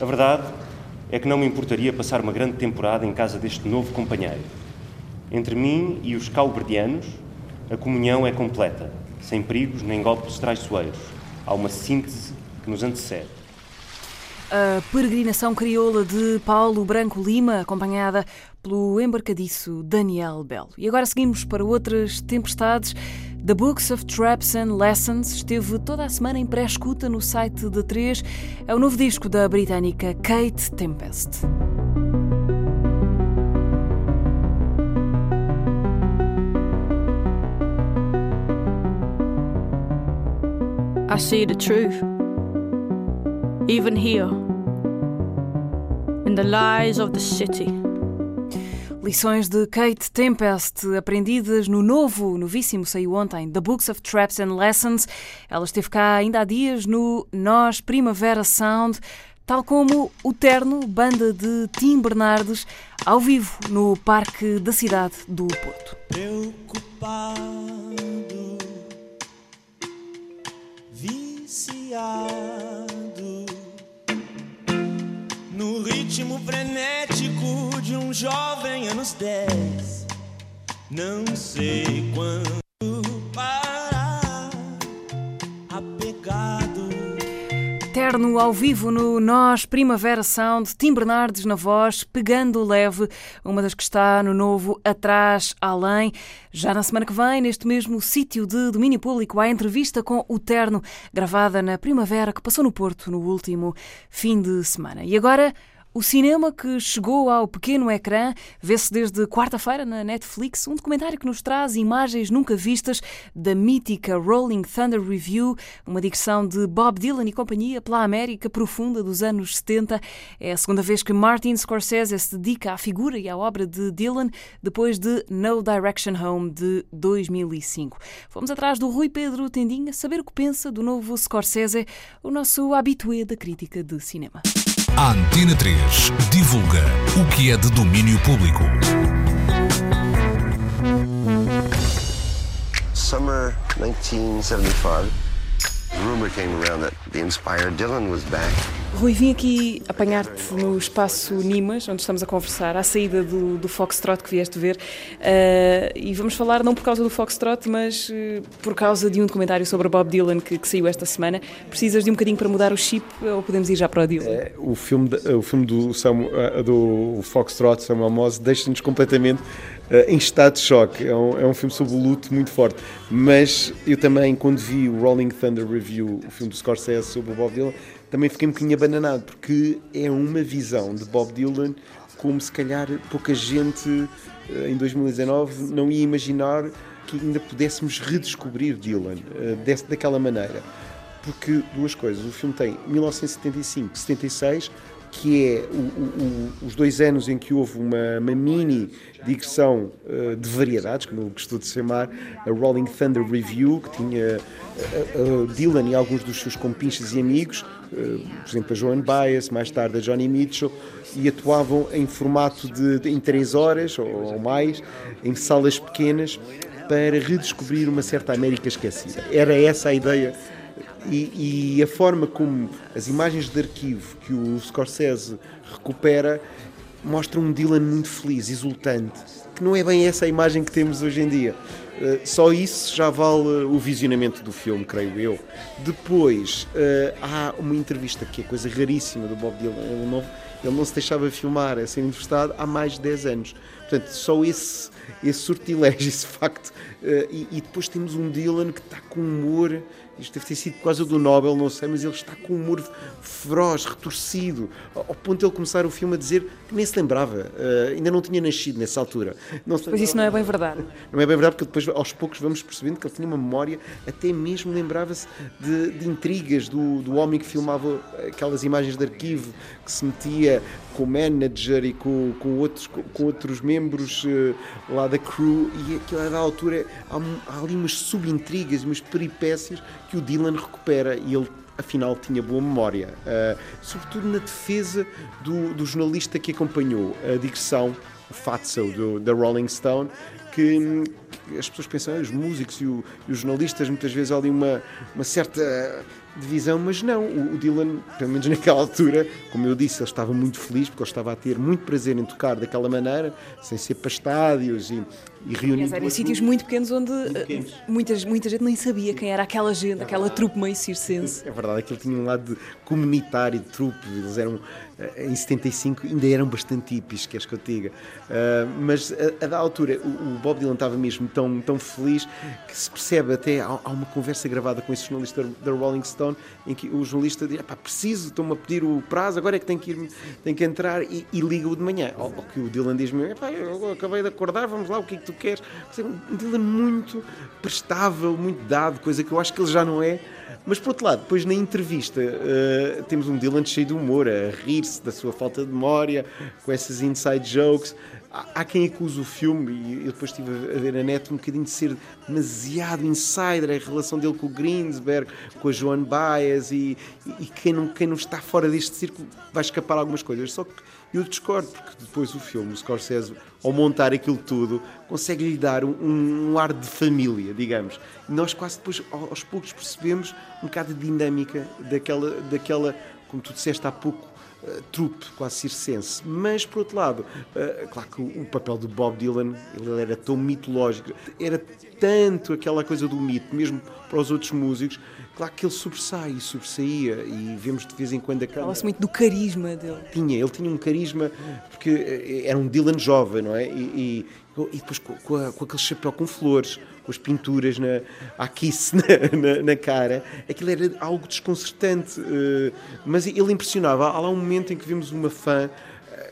R: A verdade é que não me importaria passar uma grande temporada em casa deste novo companheiro. Entre mim e os calverdianos, a comunhão é completa, sem perigos nem golpes traiçoeiros. Há uma síntese que nos antecede.
A: A peregrinação crioula de Paulo Branco Lima, acompanhada pelo embarcadiço Daniel Belo. E agora seguimos para outras tempestades. The Books of Traps and Lessons esteve toda a semana em pré-escuta no site da 3. É o novo disco da britânica Kate Tempest.
U: I see the truth, even here, in the lies of the city.
A: Lições de Kate Tempest, aprendidas no novo, novíssimo, saiu ontem, The Books of Traps and Lessons. Ela esteve cá ainda há dias no Nós Primavera Sound, tal como o Terno, banda de Tim Bernardes, ao vivo no Parque da Cidade do Porto.
V: Preocupado, viciado no ritmo frenético de um jovem anos 10. Não sei quando
A: Terno ao vivo no Nós Primavera Sound, Tim Bernardes na voz, pegando leve, uma das que está no novo Atrás Além. Já na semana que vem, neste mesmo sítio de domínio público, há entrevista com o Terno, gravada na primavera que passou no Porto no último fim de semana. E agora. O cinema que chegou ao pequeno ecrã vê-se desde quarta-feira na Netflix um documentário que nos traz imagens nunca vistas da mítica Rolling Thunder Review, uma digressão de Bob Dylan e companhia pela América profunda dos anos 70. É a segunda vez que Martin Scorsese se dedica à figura e à obra de Dylan depois de No Direction Home de 2005. Fomos atrás do Rui Pedro Tendinha saber o que pensa do novo Scorsese, o nosso habitué da crítica de cinema.
B: A Antena 3 divulga o que é de domínio público.
W: Summer 1975,
A: Rui, vim aqui apanhar-te no espaço Nimas, onde estamos a conversar, à saída do, do Foxtrot que vieste ver. Uh, e vamos falar não por causa do Foxtrot, mas uh, por causa de um documentário sobre Bob Dylan que, que, saiu esta semana. Precisas de um bocadinho para mudar o chip ou podemos ir já para o Dylan?
O: É, o, filme, o filme do, Samuel, do Foxtrot, Samuel Moss, deixa-nos completamente em estado de choque. É um, é um filme sobre o luto muito forte. Mas eu também, quando vi o Rolling Thunder Review, o filme do Scorsese sobre o Bob Dylan, também fiquei um bocadinho abananado, porque é uma visão de Bob Dylan como se calhar pouca gente eh, em 2019 não ia imaginar que ainda pudéssemos redescobrir Dylan eh, daquela maneira. Porque duas coisas, o filme tem 1975, 76, que é o, o, os dois anos em que houve uma, uma mini digressão uh, de variedades, como eu de chamar, a Rolling Thunder Review, que tinha uh, uh, Dylan e alguns dos seus compinches e amigos, por exemplo, a Joan Baez, mais tarde a Johnny Mitchell, e atuavam em formato de, de em três horas ou, ou mais, em salas pequenas, para redescobrir uma certa América esquecida. Era essa a ideia e, e, a forma como as imagens de arquivo que o Scorsese recupera mostram um Dylan muito feliz, exultante, que não é bem essa a imagem que temos hoje em dia. Uh, só isso já vale o visionamento do filme, creio eu. Depois, uh, há uma entrevista que é coisa raríssima do Bob Dylan. Ele não, ele não se deixava filmar a ser entrevistado há mais de 10 anos. Portanto, só esse, esse sortilégio, <laughs> esse facto. E, e, depois temos um Dylan que está com humor isto deve ter sido por causa do Nobel, não sei, mas ele está com um humor feroz, retorcido, ao ponto de ele começar o filme a dizer que nem se lembrava, uh, ainda não tinha nascido nessa altura.
A: Não pois isso não é bem verdade.
O: Não é bem verdade, porque depois aos poucos vamos percebendo que ele tinha uma memória, até mesmo lembrava-se de, de, intrigas do, do homem que filmava aquelas imagens de arquivo, que se metia com o manager e com, com, outros, com, com outros membros uh, lá da crew, e aquela da altura há, há ali umas subintrigas, umas peripécias que o Dylan recupera e ele afinal tinha boa memória, uh, sobretudo na defesa do, do, jornalista que acompanhou a digressão, o Fatso, do, da Rolling Stone, que, que, as pessoas pensam, ah, os músicos e, o, e, os jornalistas, muitas vezes ali uma, uma certa divisão, mas não, o, o, Dylan, pelo menos naquela altura, como eu disse, ele estava muito feliz porque ele estava a ter muito prazer em tocar daquela maneira, sem ser para estádios e, e.
A: Eram em sítios muito pequenos onde muito eh, pequenos. Muitas, muita gente nem sabia quem era aquela gente, aquela trupe meio circense.
O: É verdade, aquilo tinha um lado de comunitário de trupe, eles eram eh, em 75 ainda eram bastante hippies, queres que eu diga. Uh, mas a, a, da altura o, o, Bob Dylan estava mesmo tão, tão feliz que se percebe até, há, há uma conversa gravada com esse jornalista da Rolling Stone em que o jornalista diz, preciso, estão-me a pedir o prazo, agora é que tem que, ir, tem que entrar e, e liga-o de manhã. Ao, ao que o Dylan diz-me, eu acabei de acordar, vamos lá, o que é que tu queres? Um Dylan muito prestável, muito dado, coisa que eu acho que ele já não é mas por outro lado, depois na entrevista uh, temos um Dylan cheio de humor, a rir-se da sua falta de memória, com essas inside jokes. Há, há quem acuse o filme, e eu depois estive a ver a net, um bocadinho de ser demasiado insider, a relação dele com o Greensberg, com a Joan Baez, e, e, quem, não, quem não está fora deste círculo vai escapar algumas coisas. Só que eu discordo, porque depois o filme, o Scorsese, ao montar aquilo tudo, consegue lhe dar um, um ar de família, digamos. E nós quase depois, aos poucos, percebemos um bocado de dinâmica daquela, daquela como tu disseste há pouco, uh, trupe, quase circense. Mas, por outro lado, uh, claro que o, o, papel do Bob Dylan ele era tão mitológico, era tanto aquela coisa do mito, mesmo para os outros músicos, Claro que ele sobressai e sobressaía e vemos de vez em quando a câmera.
A: Fala-se muito do carisma dele.
O: Tinha, ele tinha um carisma porque eh, era um Dylan jovem, não é? E, e, e depois com, com, a, com, aquele chapéu com flores, com as pinturas na, a kiss <laughs> na, na, na, cara, aquilo era algo desconcertante, uh, mas ele impressionava. Há lá um momento em que vimos uma fã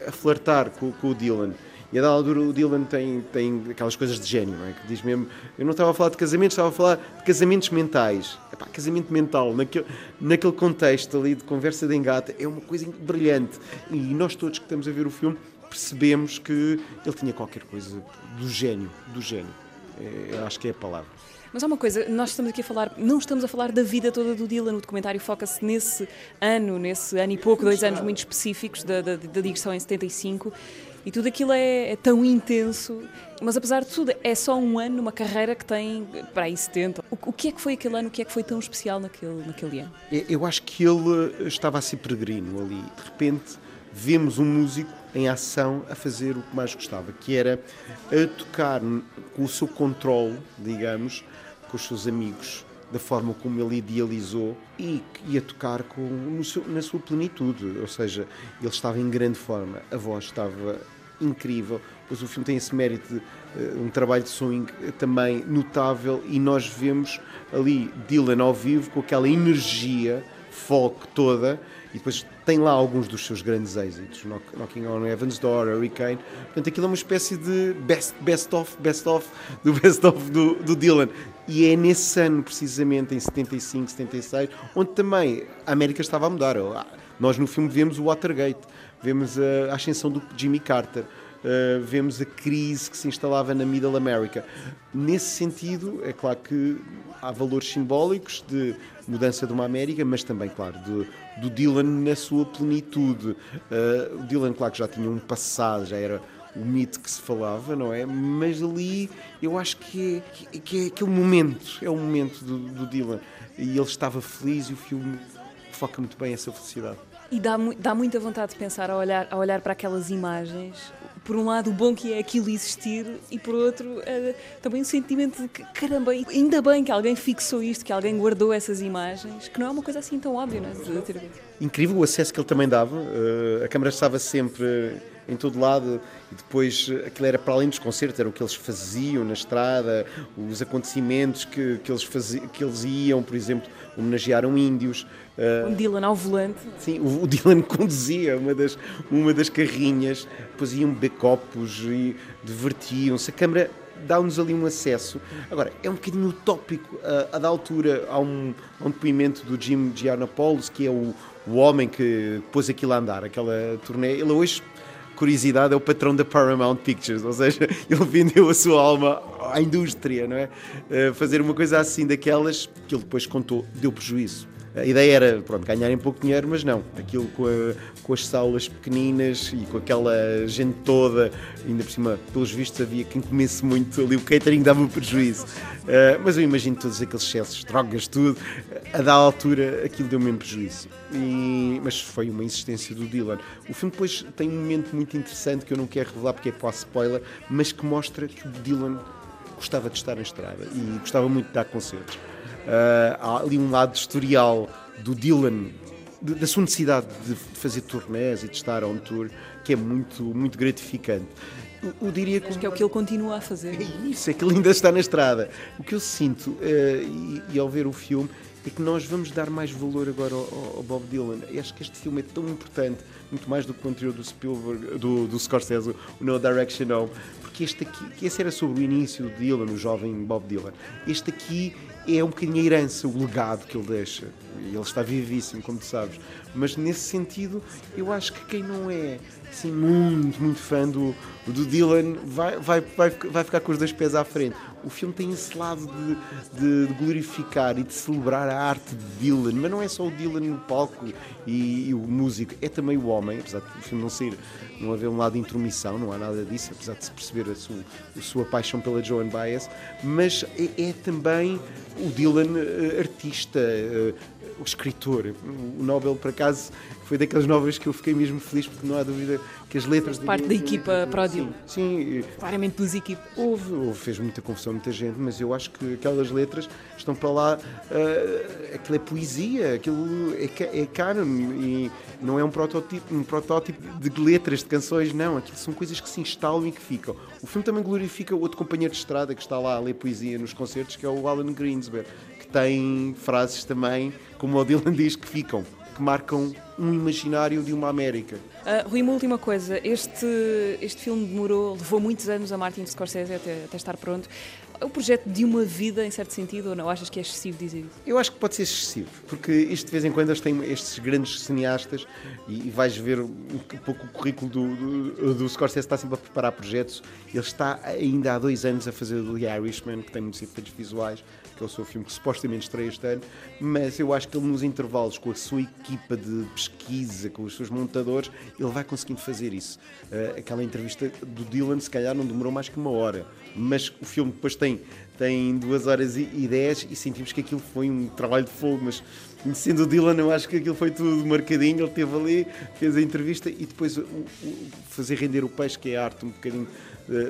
O: a flertar com, com o Dylan. E a da altura o Dylan tem, tem aquelas coisas de gênio, não é? que diz mesmo. Eu não estava a falar de casamentos, estava a falar de casamentos mentais. Epá, casamento mental, naquele, naquele contexto ali de conversa de engata, é uma coisa brilhante. E nós todos que estamos a ver o filme percebemos que ele tinha qualquer coisa do gênio, do gênio. É, acho que é a palavra.
A: Mas há uma coisa, nós estamos aqui a falar, não estamos a falar da vida toda do Dylan, o documentário foca-se nesse ano, nesse ano e pouco, dois anos muito específicos da, da, da digressão em 75, e tudo aquilo é, é, tão intenso, mas apesar de tudo, é só um ano numa carreira que tem para aí 70. O, o, que é que foi aquele ano? O que é que foi tão especial naquele, naquele ano?
O: Eu acho que ele estava a ser peregrino ali. De repente, vemos um músico em ação a fazer o que mais gostava, que era a tocar com o seu controle, digamos, com os seus amigos, da forma como ele idealizou e ia tocar com, seu, na sua plenitude, ou seja, ele estava em grande forma, a voz estava incrível, pois o filme tem esse mérito de uh, um trabalho de swing também notável e nós vemos ali Dylan ao vivo com aquela energia folk toda e depois tem lá alguns dos seus grandes êxitos, Knocking on Heaven's Door, Hurricane. Portanto, aquilo é uma espécie de best, best of, best of, do <laughs> best of do, do Dylan. E é nesse ano, precisamente, em 75, 76, onde também a América estava a mudar. Nós no filme vemos o Watergate, vemos a ascensão do Jimmy Carter, Uh, vemos a crise que se instalava na Middle America. Nesse sentido, é claro que há valores simbólicos de mudança de uma América, mas também, claro, de, do Dylan na sua plenitude. Uh, o Dylan, claro que já tinha um passado, já era o mito que se falava, não é? Mas ali eu acho que é, que é aquele momento, é o momento do, do Dylan. E ele estava feliz e o filme foca muito bem essa felicidade.
A: E dá, dá muita vontade de pensar a olhar, a olhar para aquelas imagens. Por um lado, o bom que é aquilo existir, e por outro, é, também o sentimento de que, caramba, ainda bem que alguém fixou isto, que alguém guardou essas imagens, que não é uma coisa assim tão óbvia, não é?
O: Incrível o acesso que ele também dava. Uh, a câmara estava sempre em todo lado e depois aquilo era para além dos concertos, era o que eles faziam na estrada, os acontecimentos que, que, eles, faziam, que eles iam, por exemplo, homenagearam índios.
A: Uh, o Dylan ao volante.
O: Sim, o, o, Dylan <laughs> conduzia uma das, uma das carrinhas, depois iam beber copos e divertiam-se. A câmara dá-nos ali um acesso. Agora, é um bocadinho utópico. A, a da altura, há um, um depoimento do Jim Giannopoulos, que é o, o homem que pôs aquilo a andar, aquela turnê. Ele hoje curiosidade, é o patrão da Paramount Pictures, ou seja, <laughs> ele vendeu a sua alma à indústria, não é? Uh, fazer uma coisa assim daquelas que ele depois contou, deu prejuízo. A ideia era, pronto, ganharem pouco dinheiro, mas não. Aquilo com, a, com as saulas pequeninas e com aquela gente toda, ainda por cima, pelos vistos, havia quem comesse muito ali, o catering dava prejuízo. Uh, mas eu imagino todos aqueles excessos, drogas, tudo. A da altura, aquilo deu mesmo prejuízo. E, mas foi uma insistência do Dylan. O filme depois tem um momento muito interessante que eu não quero revelar porque é quase spoiler, mas que mostra que o Dylan gostava de estar na estrada e gostava muito de dar concertos. Uh, há ali um lado historial do Dylan, de, da sua necessidade de fazer turnés e de estar on tour, que é muito, muito gratificante.
A: Eu, eu diria que... Acho que é o que ele continua a fazer.
O: É isso, é que ele ainda está na estrada. O que eu sinto, uh, e, e ao ver o filme, é que nós vamos dar mais valor agora ao, ao, Bob Dylan. Eu acho que este filme é tão importante, muito mais do que o anterior do Spielberg, do, do Scorsese, o No Direction Home, porque este aqui, que esse era sobre o início do Dylan, o jovem Bob Dylan. Este aqui é um bocadinho a herança, o legado que ele deixa. E ele está vivíssimo, como tu sabes. Mas nesse sentido, eu acho que quem não é assim, muito, muito fã do, do Dylan vai, vai, vai, vai ficar com os dois pés à frente. O filme tem esse lado de, de, de glorificar e de celebrar a arte de Dylan, mas não é só o Dylan no palco e, e, o músico, é também o homem, apesar de o filme não ser, não haver um lado de intromissão, não há nada disso, apesar de se perceber a sua, a sua paixão pela Joan Baez, mas é, é também o Dylan uh, artista, uh, o escritor. O Nobel, por acaso, foi daquelas novas que eu fiquei mesmo feliz, porque não há dúvida que as letras.
A: Parte da equipa para o Dylan.
O: Sim, sim.
A: Claramente duas equipas.
O: Houve, houve, fez muita confusão, muita gente, mas eu acho que aquelas letras estão para lá. Uh, aquilo é poesia, aquilo é, é canon e não é um protótipo, um protótipo de letras de canções, não. Aquilo são coisas que se instalam e que ficam. O filme também glorifica outro companheiro de estrada que está lá a ler poesia nos concertos, que é o Alan Greensberg, tem frases também, como o Dylan diz, que ficam, que marcam um imaginário de uma América.
A: Uh, Rui, uma última coisa. Este, este filme demorou, levou muitos anos a Martin Scorsese até, até estar pronto. É o projeto de uma vida, em certo sentido, ou não? Achas que é excessivo dizer isso?
O: Eu acho que pode ser excessivo, porque isto de vez em quando eles têm estes grandes cineastas e, e vais ver um pouco o currículo do, do, do Scorsese está sempre a preparar projetos. Ele está ainda há dois anos a fazer o The Irishman, que tem muitos efeitos visuais, que é o seu filme que supostamente estreia este ano, mas eu acho que ele nos intervalos, com a sua equipa de pesquisa, com os seus montadores, ele vai conseguindo fazer isso. Uh, aquela entrevista do Dylan, se calhar, não demorou mais que uma hora, mas o filme depois tem, tem duas horas e, e dez e sentimos que aquilo foi um trabalho de fogo, mas conhecendo o Dylan, eu acho que aquilo foi tudo marcadinho. Ele esteve ali, fez a entrevista e depois o, o, fazer render o peixe, que é a arte um bocadinho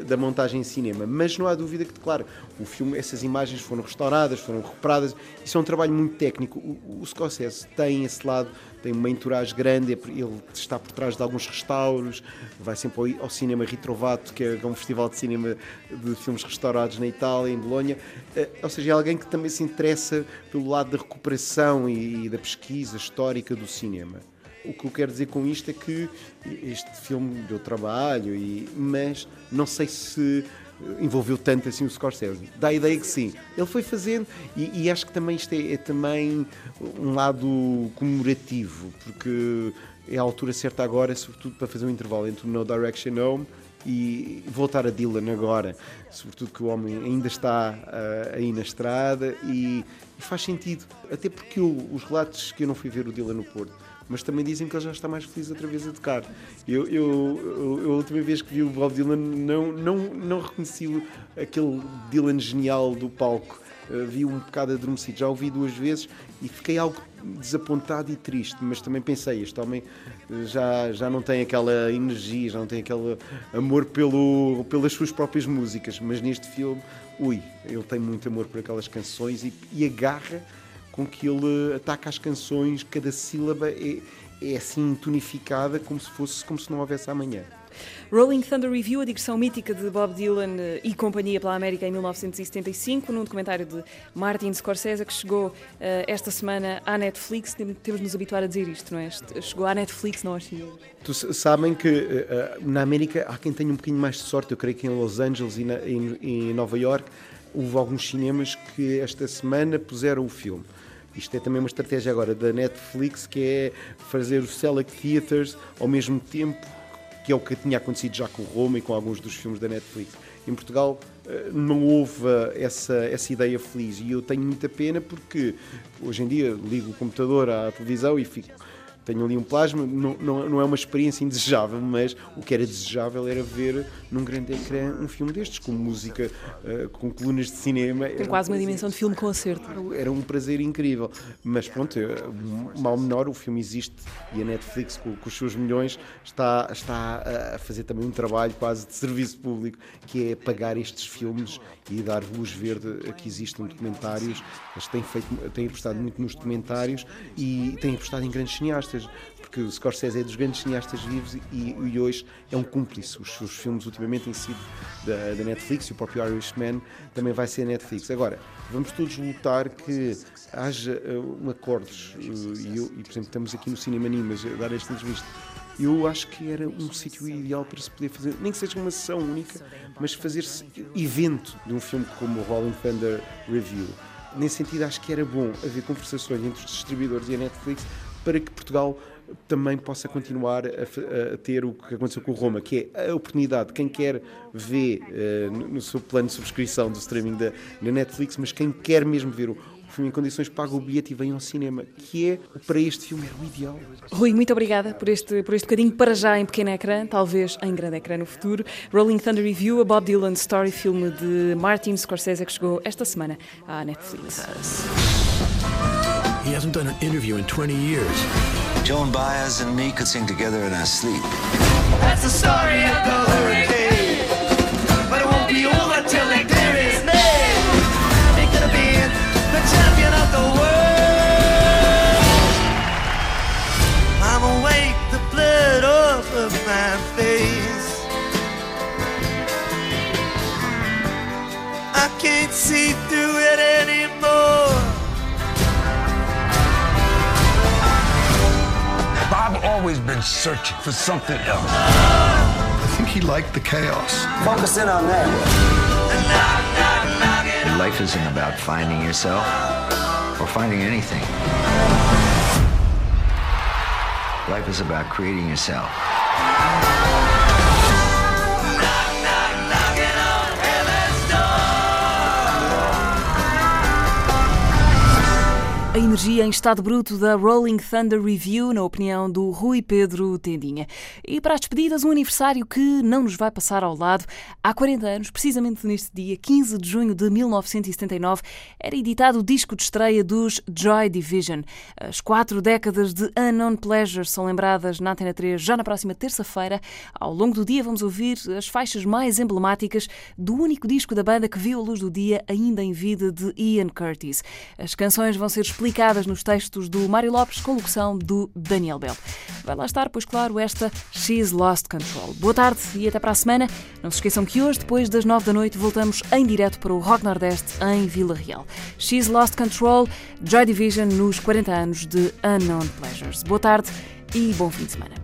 O: da montagem em cinema. Mas não há dúvida que, claro, o filme, essas imagens foram restauradas, foram recuperadas. Isso é um trabalho muito técnico. O, o Scorsese tem esse lado, tem uma entourage grande, é ele está por trás de alguns restauros, vai sempre ao, ao Cinema Ritrovato, que é um festival de cinema de filmes restaurados na Itália, em Bolonha. Eh, ou seja, é alguém que também se interessa pelo lado da recuperação e, e da pesquisa histórica do cinema. O que eu quero dizer com isto é que este filme deu trabalho, e, mas não sei se envolveu tanto assim o Scorsese. Dá a ideia que sim. Ele foi fazendo e, e acho que também isto é, é, também um lado comemorativo, porque é a altura certa agora, sobretudo para fazer um intervalo entre o No Direction Home e voltar a Dylan agora, sobretudo que o homem ainda está uh, aí na estrada e, e, faz sentido, até porque o, os relatos que eu não fui ver o Dylan no Porto mas também dizem que ele já está mais feliz outra vez a tocar. Eu, eu, eu, a última vez que vi o Bob Dylan não, não, não reconheci aquele Dylan genial do palco. Uh, vi um bocado adormecido, já ouvi duas vezes e fiquei algo desapontado e triste, mas também pensei, este homem eh, já, já não tem aquela energia, já não tem aquele amor pelo, pelas suas próprias músicas, mas neste filme, ui, ele tem muito amor por aquelas canções e, e agarra com que ele ataca as canções, cada sílaba é, é assim tonificada como se fosse como se não houvesse amanhã.
A: Rolling Thunder Review, a digressão mítica de Bob Dylan eh, e companhia pela América em 1975, num documentário de Martin Scorsese que chegou uh, esta semana à Netflix. Temos de nos habituar a dizer isto, não é? Chegou à Netflix, não aos.
O: Tu sabem que uh, na América há quem tenha um bocadinho mais de sorte. Eu creio que em Los Angeles e na, em, em Nova York houve alguns cinemas que esta semana puseram o filme. Isto é também uma estratégia agora da Netflix, que é fazer os Select Theaters ao mesmo tempo, que é o que tinha acontecido já com Roma e com alguns dos filmes da Netflix. Em Portugal eh, não houve essa, essa ideia feliz e eu tenho muita pena porque hoje em dia ligo o computador à televisão e fico tenho ali um plasma, não, não, não, é uma experiência indesejável, mas o que era desejável era ver num grande ecrã um filme destes, com música, uh, com colunas de cinema.
A: Tem quase uma dimensão de filme-concerto.
O: Era um prazer incrível. Mas pronto, mal menor, o filme existe e a Netflix, com, com os seus milhões, está, está a fazer também um trabalho quase de serviço público, que é pagar estes filmes e dar luz verde a que existam documentários. Eles têm, feito, têm apostado muito nos documentários e têm apostado em grandes cineastas, porque o Scorsese é dos grandes cineastas vivos e, e hoje é um cúmplice. Os seus filmes ultimamente têm sido da, da Netflix e o próprio Irishman também vai ser Netflix. Agora, vamos todos lutar que haja uh, acordos. Uh, e, eu, e, por exemplo, estamos aqui no Cinema Animas a dar esta entrevista eu acho que era um sítio ideal para se poder fazer, nem que seja uma sessão única, mas fazer-se evento de um filme como o Rolling Thunder Review. Nesse sentido, acho que era bom haver conversações entre os distribuidores e a Netflix para que Portugal também possa continuar a, a, ter o que aconteceu com o Roma, que é a oportunidade, quem quer ver uh, no, no, seu plano de subscrição do streaming da, da Netflix, mas quem quer mesmo ver o, filme em condições, paga o bilhete e vem ao cinema, que é, para este filme, era o ideal.
A: Rui, muito obrigada por este, por este bocadinho para já em pequeno ecrã, talvez em grande ecrã no futuro. Rolling Thunder Review, a Bob Dylan Story, filme de Martin Scorsese, que chegou esta semana à Netflix.
X: He hasn't done an interview in 20 years.
Y: Joan Baez and me could sing together in our sleep.
V: That's the story of the hurricane. But it won't be over till they clear his name. They could have been the champion of the world. I'm awake, the blood off of my face. I can't see through it anymore.
Z: Always been searching for something else.
F: I think he liked the chaos.
Y: Focus in on that. Life isn't about finding yourself or finding anything. Life is about creating yourself.
A: A energia em estado bruto da Rolling Thunder Review, na opinião do Rui Pedro Tendinha. E para as despedidas, um aniversário que não nos vai passar ao lado. Há 40 anos, precisamente neste dia, 15 de junho de 1979, era editado o disco de estreia dos Joy Division. As quatro décadas de Unknown Pleasures são lembradas na Antena 3 já na próxima terça-feira. Ao longo do dia vamos ouvir as faixas mais emblemáticas do único disco da banda que viu a luz do dia ainda em vida de Ian Curtis. As canções vão ser explicadas nos textos do Mário Lopes, com locução do Daniel Bell. Vai lá estar, pois claro, esta She's Lost Control. Boa tarde e até para a semana. Não se esqueçam que hoje, depois das nove da noite, voltamos em direto para o Rock Nordeste em Vila Real. She's Lost Control, Joy Division nos 40 anos de Unknown Pleasures. Boa tarde e bom fim de semana.